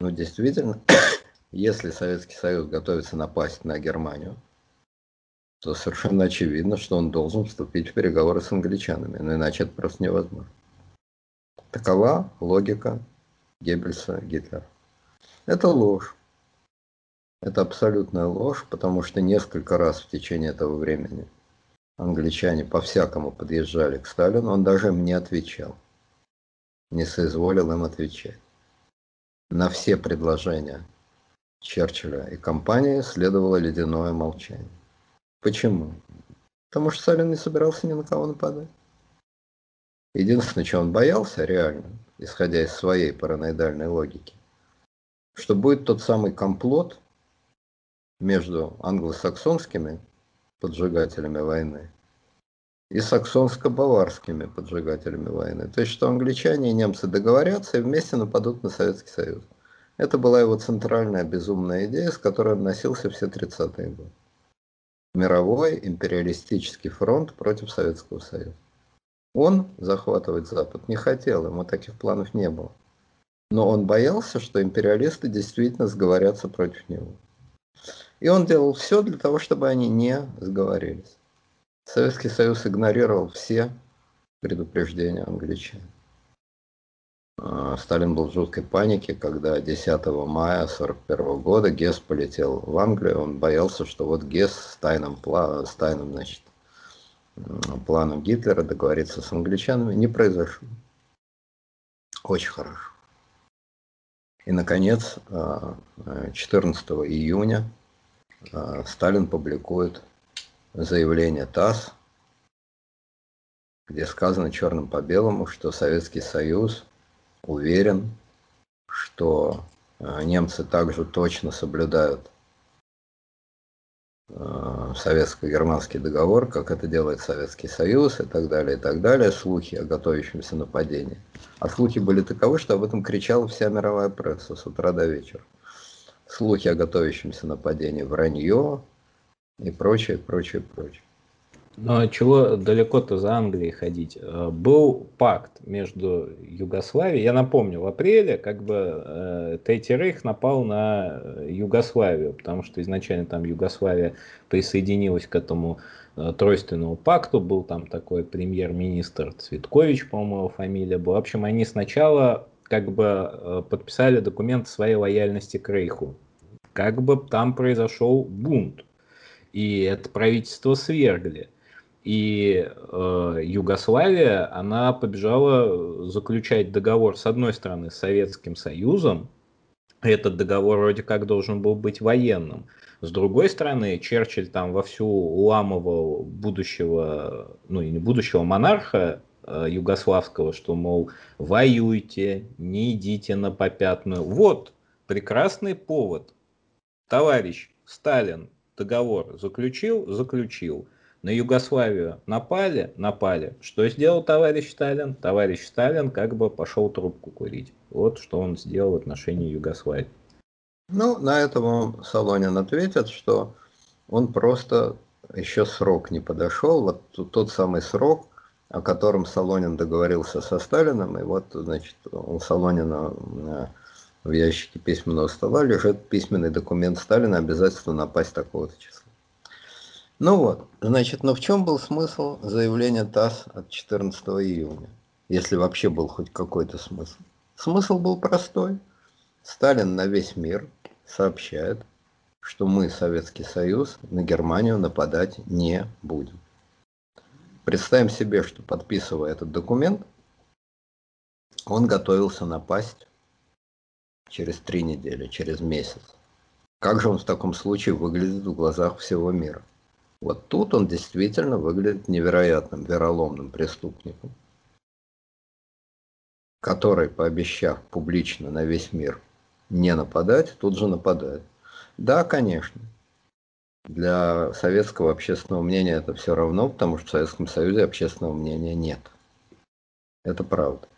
Ну, действительно, [COUGHS] если Советский Союз готовится напасть на Германию, то совершенно очевидно, что он должен вступить в переговоры с англичанами, но иначе это просто невозможно. Такова логика Геббельса Гитлера. Это ложь. Это абсолютная ложь, потому что несколько раз в течение этого времени англичане по-всякому подъезжали к Сталину, он даже им не отвечал. Не соизволил им отвечать. На все предложения Черчилля и компании следовало ледяное молчание. Почему? Потому что Сталин не собирался ни на кого нападать. Единственное, чего он боялся реально, исходя из своей параноидальной логики, что будет тот самый комплот между англосаксонскими поджигателями войны и саксонско-баварскими поджигателями войны. То есть, что англичане и немцы договорятся и вместе нападут на Советский Союз. Это была его центральная безумная идея, с которой он носился все 30-е годы. Мировой империалистический фронт против Советского Союза. Он захватывать Запад не хотел, ему таких планов не было. Но он боялся, что империалисты действительно сговорятся против него. И он делал все для того, чтобы они не сговорились. Советский Союз игнорировал все предупреждения англичан. А, Сталин был в жуткой панике, когда 10 мая 1941 года Гесс полетел в Англию. Он боялся, что вот Гесс с тайным, с тайным значит, планом Гитлера договориться с англичанами не произошло. Очень хорошо. И, наконец, 14 а, июня а, Сталин публикует заявление ТАСС, где сказано черным по белому, что Советский Союз уверен, что а, немцы также точно соблюдают а, советско-германский договор, как это делает Советский Союз и так далее, и так далее, слухи о готовящемся нападении. А слухи были таковы, что об этом кричала вся мировая пресса с утра до вечера слухи о готовящемся нападении, вранье и прочее, прочее, прочее. А чего далеко-то за Англией ходить? Э, был пакт между Югославией, я напомню, в апреле как бы э, Третий Рейх напал на Югославию, потому что изначально там Югославия присоединилась к этому э, тройственному пакту, был там такой премьер-министр Цветкович, по-моему, фамилия была. В общем, они сначала как бы э, подписали документ своей лояльности к Рейху. Как бы там произошел бунт. И это правительство свергли. И э, Югославия, она побежала заключать договор, с одной стороны, с Советским Союзом. Этот договор вроде как должен был быть военным. С другой стороны, Черчилль там вовсю уламывал будущего, ну и не будущего монарха Э, югославского, что, мол, воюйте, не идите на попятную. Вот прекрасный повод. Товарищ Сталин договор заключил, заключил. На Югославию напали, напали. Что сделал товарищ Сталин? Товарищ Сталин как бы пошел трубку курить. Вот что он сделал в отношении Югославии. Ну, на этом Солонин ответит, что он просто еще срок не подошел. Вот тот самый срок, о котором Солонин договорился со Сталиным, и вот, значит, у Солонина э, в ящике письменного стола лежит письменный документ Сталина, обязательство напасть такого-то числа. Ну вот, значит, но в чем был смысл заявления ТАСС от 14 июня, если вообще был хоть какой-то смысл? Смысл был простой. Сталин на весь мир сообщает, что мы, Советский Союз, на Германию нападать не будем. Представим себе, что подписывая этот документ, он готовился напасть через три недели, через месяц. Как же он в таком случае выглядит в глазах всего мира? Вот тут он действительно выглядит невероятным, вероломным преступником, который, пообещав публично на весь мир не нападать, тут же нападает. Да, конечно, для советского общественного мнения это все равно, потому что в Советском Союзе общественного мнения нет. Это правда.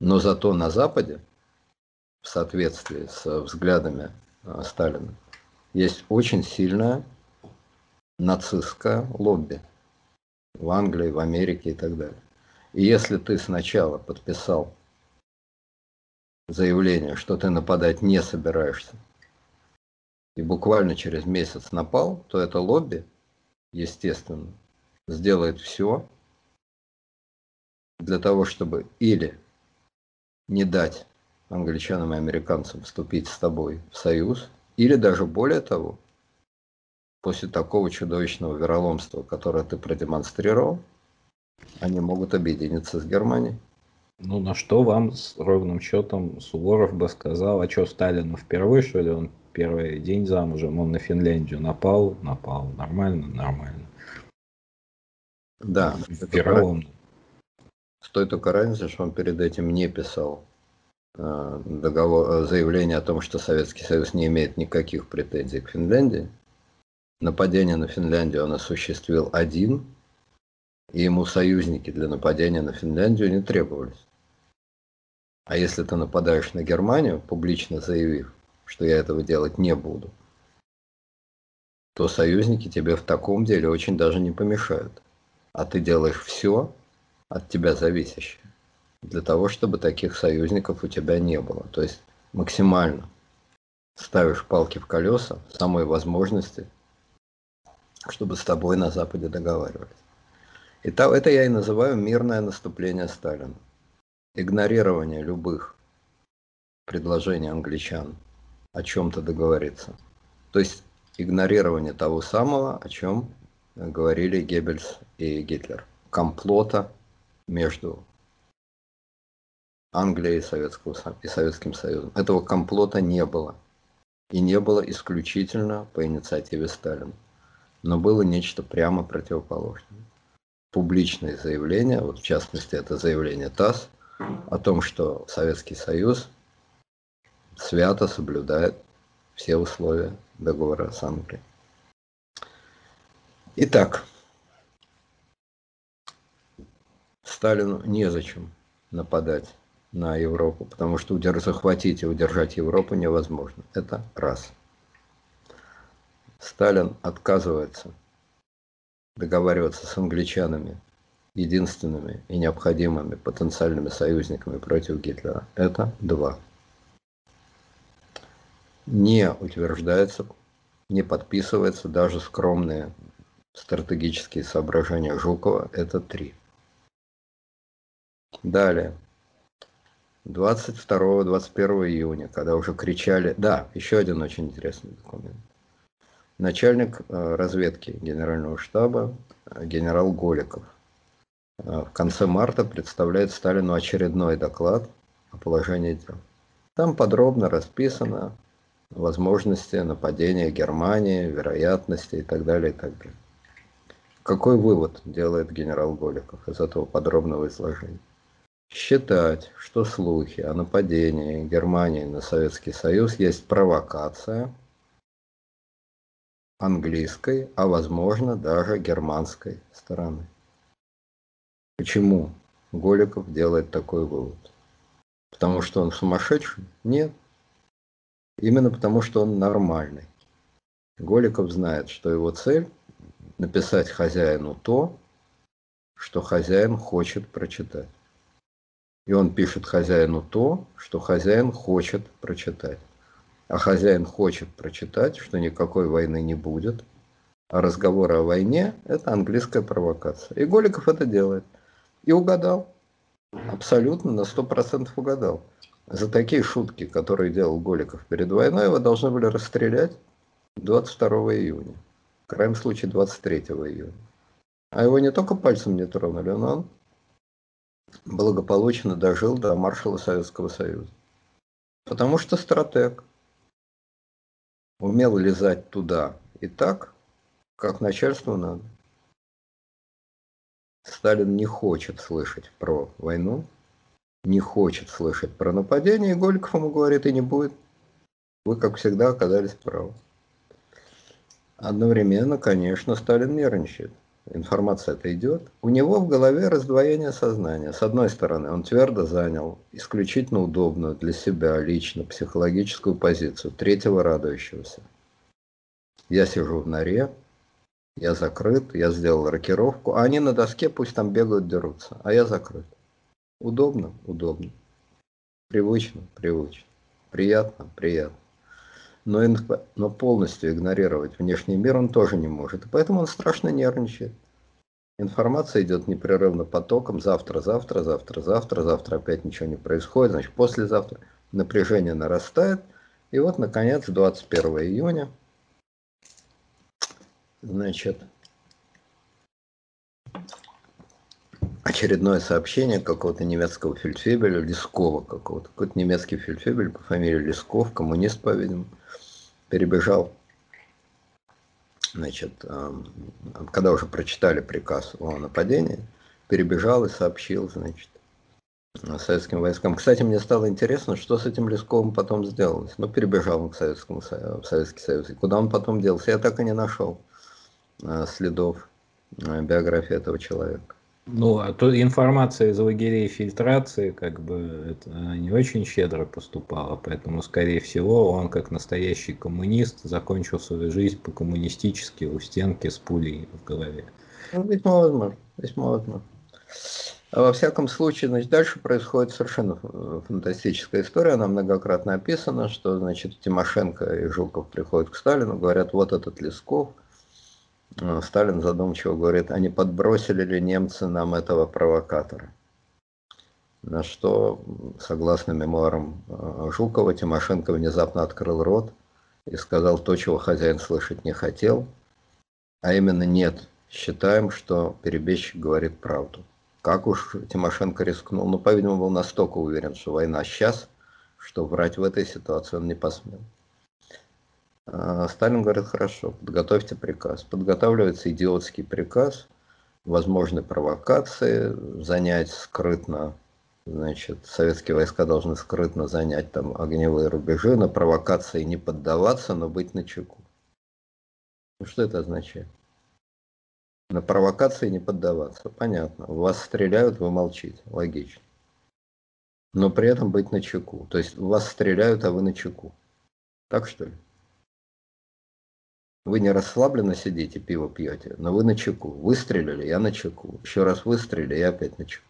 Но зато на Западе, в соответствии с взглядами а, Сталина, есть очень сильное нацистское лобби в Англии, в Америке и так далее. И если ты сначала подписал заявление, что ты нападать не собираешься, и буквально через месяц напал, то это лобби, естественно, сделает все, для того, чтобы или не дать англичанам и американцам вступить с тобой в союз, или даже более того, после такого чудовищного вероломства, которое ты продемонстрировал, они могут объединиться с Германией. Ну, на что вам с ровным счетом Суворов бы сказал, а что Сталину впервые, что ли, он первый день замужем, он на Финляндию напал, напал, нормально, нормально. Да. Вероломно. С той только разницей, что он перед этим не писал э, договор, э, заявление о том, что Советский Союз не имеет никаких претензий к Финляндии. Нападение на Финляндию он осуществил один, и ему союзники для нападения на Финляндию не требовались. А если ты нападаешь на Германию, публично заявив, что я этого делать не буду, то союзники тебе в таком деле очень даже не помешают. А ты делаешь все от тебя зависящее для того, чтобы таких союзников у тебя не было. То есть максимально ставишь палки в колеса самой возможности чтобы с тобой на Западе договаривались. И то, это я и называю мирное наступление Сталина. Игнорирование любых предложений англичан о чем-то договориться. То есть игнорирование того самого, о чем говорили Геббельс и Гитлер. Комплота между Англией и, Советского, и Советским Союзом. Этого комплота не было. И не было исключительно по инициативе Сталина но было нечто прямо противоположное. Публичное заявление, вот в частности это заявление ТАСС, о том, что Советский Союз свято соблюдает все условия договора с Англией. Итак, Сталину незачем нападать на Европу, потому что захватить и удержать Европу невозможно. Это раз. Сталин отказывается договариваться с англичанами, единственными и необходимыми потенциальными союзниками против Гитлера. Это два. Не утверждается, не подписывается даже скромные стратегические соображения Жукова. Это три. Далее. 22-21 июня, когда уже кричали... Да, еще один очень интересный документ начальник э, разведки генерального штаба э, генерал Голиков. Э, в конце марта представляет Сталину очередной доклад о положении дел. Там подробно расписано возможности нападения Германии, вероятности и так далее, и так далее. Какой вывод делает генерал Голиков из этого подробного изложения? Считать, что слухи о нападении Германии на Советский Союз есть провокация – английской, а возможно даже германской стороны. Почему Голиков делает такой вывод? Потому что он сумасшедший? Нет. Именно потому что он нормальный. Голиков знает, что его цель написать хозяину то, что хозяин хочет прочитать. И он пишет хозяину то, что хозяин хочет прочитать а хозяин хочет прочитать, что никакой войны не будет, а разговоры о войне – это английская провокация. И Голиков это делает. И угадал. Абсолютно на сто процентов угадал. За такие шутки, которые делал Голиков перед войной, его должны были расстрелять 22 июня. В крайнем случае 23 июня. А его не только пальцем не тронули, но он благополучно дожил до маршала Советского Союза. Потому что стратег умел лезать туда и так, как начальству надо. Сталин не хочет слышать про войну, не хочет слышать про нападение, и Голиков ему говорит, и не будет. Вы, как всегда, оказались правы. Одновременно, конечно, Сталин нервничает информация это идет, у него в голове раздвоение сознания. С одной стороны, он твердо занял исключительно удобную для себя лично психологическую позицию третьего радующегося. Я сижу в норе, я закрыт, я сделал рокировку, а они на доске пусть там бегают, дерутся, а я закрыт. Удобно? Удобно. Привычно? Привычно. Приятно? Приятно. Но, но полностью игнорировать внешний мир он тоже не может. И поэтому он страшно нервничает. Информация идет непрерывно потоком. Завтра, завтра, завтра, завтра, завтра опять ничего не происходит. Значит, послезавтра напряжение нарастает. И вот, наконец, 21 июня, значит, очередное сообщение какого-то немецкого фельдфебеля, Лескова какого-то. Какой-то немецкий фельдфебель по фамилии Лесков, коммунист, по-видимому, перебежал значит, когда уже прочитали приказ о нападении, перебежал и сообщил, значит, советским войскам. Кстати, мне стало интересно, что с этим Лесковым потом сделалось. Ну, перебежал он к Советскому в Советский Союз. И куда он потом делся, я так и не нашел а, следов а, биографии этого человека. Ну, а то информация из лагерей фильтрации, как бы, это не очень щедро поступала, поэтому, скорее всего, он, как настоящий коммунист, закончил свою жизнь по-коммунистически у стенки с пулей в голове. Ну, весьма возможно, весьма возможно. А во всяком случае, значит, дальше происходит совершенно фантастическая история, она многократно описана, что, значит, Тимошенко и Жуков приходят к Сталину, говорят, вот этот Лесков – Э, Сталин задумчиво говорит, а не подбросили ли немцы нам этого провокатора? На что, согласно мемуарам э, Жукова, Тимошенко внезапно открыл рот и сказал то, чего хозяин слышать не хотел, а именно нет, считаем, что перебежчик говорит правду. Как уж Тимошенко рискнул, ну, по-видимому, был настолько уверен, что война сейчас, что врать в этой ситуации он не посмел. А, Сталин говорит, хорошо, подготовьте приказ. Подготавливается идиотский приказ, возможны провокации, занять скрытно, значит, советские войска должны скрытно занять там огневые рубежи, на провокации не поддаваться, но быть на чеку. Ну, что это означает? На провокации не поддаваться. Понятно. Вас стреляют, вы молчите. Логично. Но при этом быть на чеку. То есть вас стреляют, а вы на чеку. Так что ли? Вы не расслабленно сидите, пиво пьете, но вы на чеку. Выстрелили, я на чеку. Еще раз выстрелили, я опять на чеку.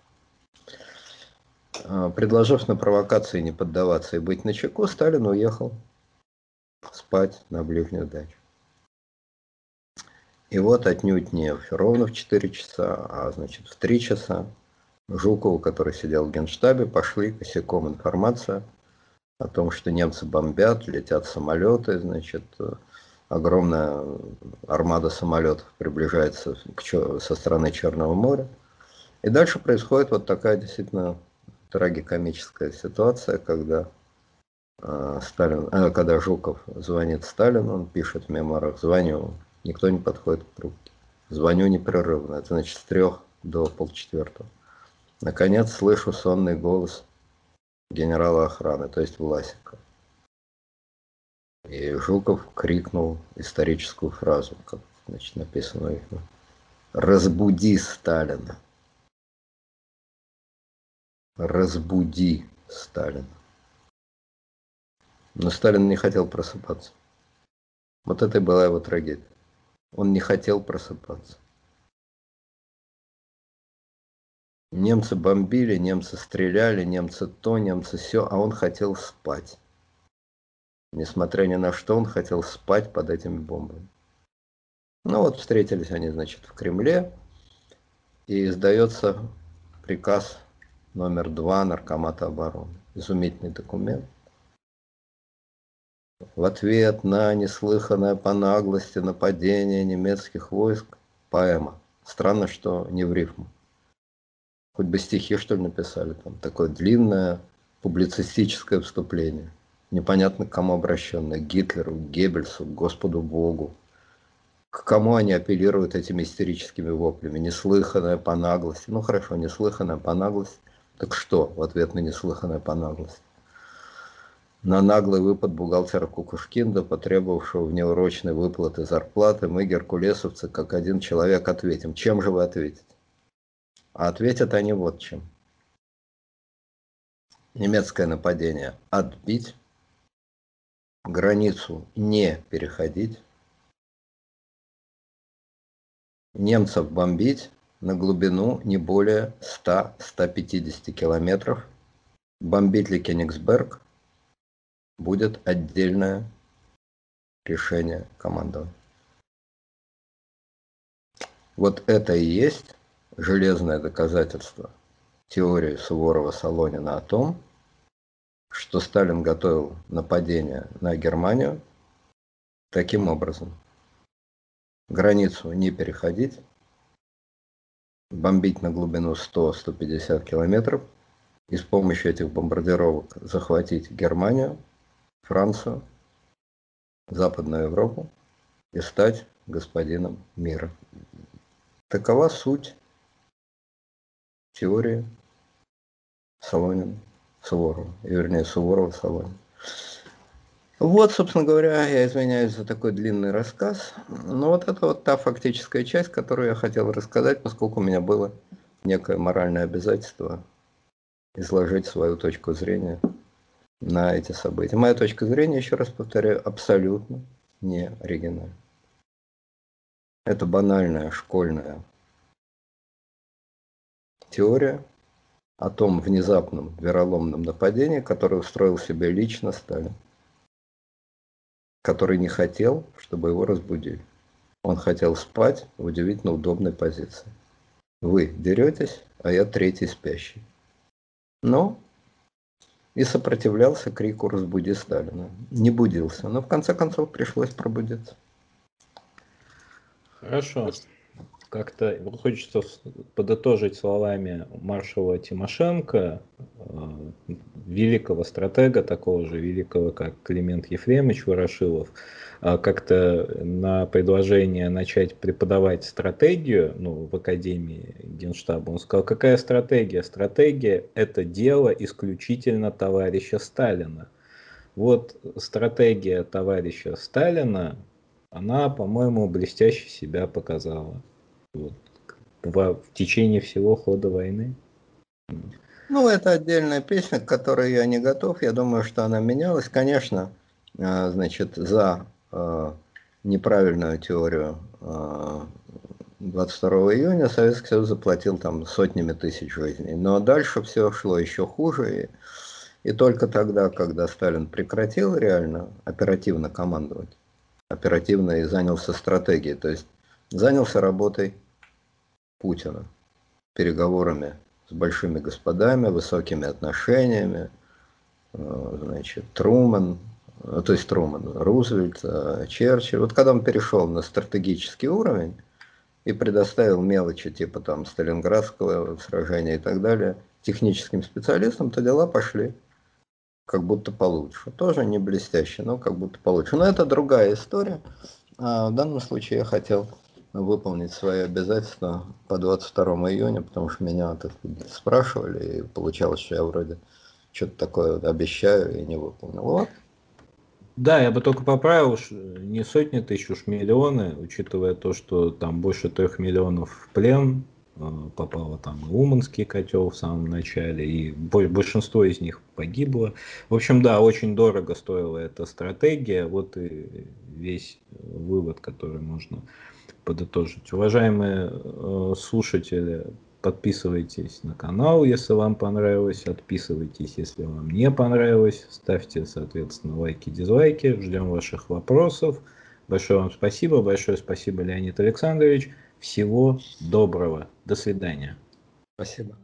А, предложив на провокации не поддаваться и быть на чеку, Сталин уехал спать на ближнюю дачу. И вот отнюдь не ровно в 4 часа, а значит в 3 часа Жукову, который сидел в генштабе, пошли косяком информация о том, что немцы бомбят, летят самолеты, значит, огромная армада самолетов приближается к, со стороны Черного моря. И дальше происходит вот такая действительно трагикомическая ситуация, когда э, Сталин, э, когда Жуков звонит Сталину, он пишет в мемуарах, звоню, никто не подходит к трубке. Звоню непрерывно, это значит с трех до полчетвертого. Наконец слышу сонный голос генерала охраны, то есть Власика. И Жуков крикнул историческую фразу, как значит, написано их. «Разбуди Сталина». «Разбуди Сталина». Но Сталин не хотел просыпаться. Вот это и была его трагедия. Он не хотел просыпаться. Немцы бомбили, немцы стреляли, немцы то, немцы все, а он хотел спать. Несмотря ни на что, он хотел спать под этими бомбами. Ну вот встретились они, значит, в Кремле, и издается приказ номер два Наркомата обороны. Изумительный документ. В ответ на неслыханное по наглости нападение немецких войск поэма. Странно, что не в рифму. Хоть бы стихи, что ли, написали. Там такое длинное публицистическое вступление непонятно к кому обращенное, к Гитлеру, к Геббельсу, к Господу Богу. К кому они апеллируют этими истерическими воплями? Неслыханная по наглости. Ну хорошо, неслыханная по наглости. Так что в ответ на неслыханная по наглости? На наглый выпад бухгалтера Кукушкинда, потребовавшего внеурочной выплаты зарплаты, мы, геркулесовцы, как один человек ответим. Чем же вы ответите? А ответят они вот чем. Немецкое нападение отбить, границу не переходить, немцев бомбить на глубину не более 100-150 километров. Бомбить ли Кенигсберг будет отдельное решение командования. Вот это и есть железное доказательство теории Суворова-Солонина о том, что Сталин готовил нападение на Германию таким образом. Границу не переходить, бомбить на глубину 100-150 километров и с помощью этих бомбардировок захватить Германию, Францию, Западную Европу и стать господином мира. Такова суть теории Солонина, Суворова, и, вернее, Суворова Солонина. Вот, собственно говоря, я извиняюсь за такой длинный рассказ, но вот это вот та фактическая часть, которую я хотел рассказать, поскольку у меня было некое моральное обязательство изложить свою точку зрения на эти события. Моя точка зрения, еще раз повторяю, абсолютно не оригинальна. Это банальная школьная теория о том внезапном вероломном нападении, которое устроил себе лично Сталин который не хотел, чтобы его разбудили. Он хотел спать в удивительно удобной позиции. Вы деретесь, а я третий спящий. Но и сопротивлялся крику «Разбуди Сталина». Не будился, но в конце концов пришлось пробудиться. Хорошо как-то хочется подытожить словами маршала Тимошенко, э, великого стратега, такого же великого, как Климент Ефремович Ворошилов, э, как-то на предложение начать преподавать стратегию ну, в Академии Генштаба, он сказал, какая стратегия? Стратегия – это дело исключительно товарища Сталина. Вот стратегия товарища Сталина, она, по-моему, блестяще себя показала вот, в, в течение всего хода войны. Ну, это отдельная песня, к которой я не готов. Я думаю, что она менялась. Конечно, а, значит, за а, неправильную теорию 22 а, июня Советский Союз заплатил там сотнями тысяч жизней. Но дальше все шло еще хуже. И, и только тогда, когда Сталин прекратил реально оперативно командовать, оперативно и занялся стратегией, то есть занялся работой Путина, переговорами с большими господами, высокими отношениями, э, значит, Труман, э, то есть Труман, Рузвельт, э, Черчилль. Вот когда он перешел на стратегический уровень и предоставил мелочи типа там Сталинградского сражения и так далее техническим специалистам, то дела пошли как будто получше. Тоже не блестяще, но как будто получше. Но это другая история. А в данном случае я хотел выполнить свои обязательства по 22 июня, потому что меня так спрашивали, и получалось, что я вроде что-то такое обещаю и не выполнил. Вот. Да, я бы только поправил, не сотни тысяч, уж миллионы, учитывая то, что там больше трех миллионов в плен э, попало там и Уманский котел в самом начале, и большинство из них погибло. В общем, да, очень дорого стоила эта стратегия, вот и весь вывод, который можно подытожить. Уважаемые э, слушатели, подписывайтесь на канал, если вам понравилось, отписывайтесь, если вам не понравилось, ставьте, соответственно, лайки, дизлайки, ждем ваших вопросов. Большое вам спасибо, большое спасибо, Леонид Александрович. Всего доброго. До свидания. Спасибо.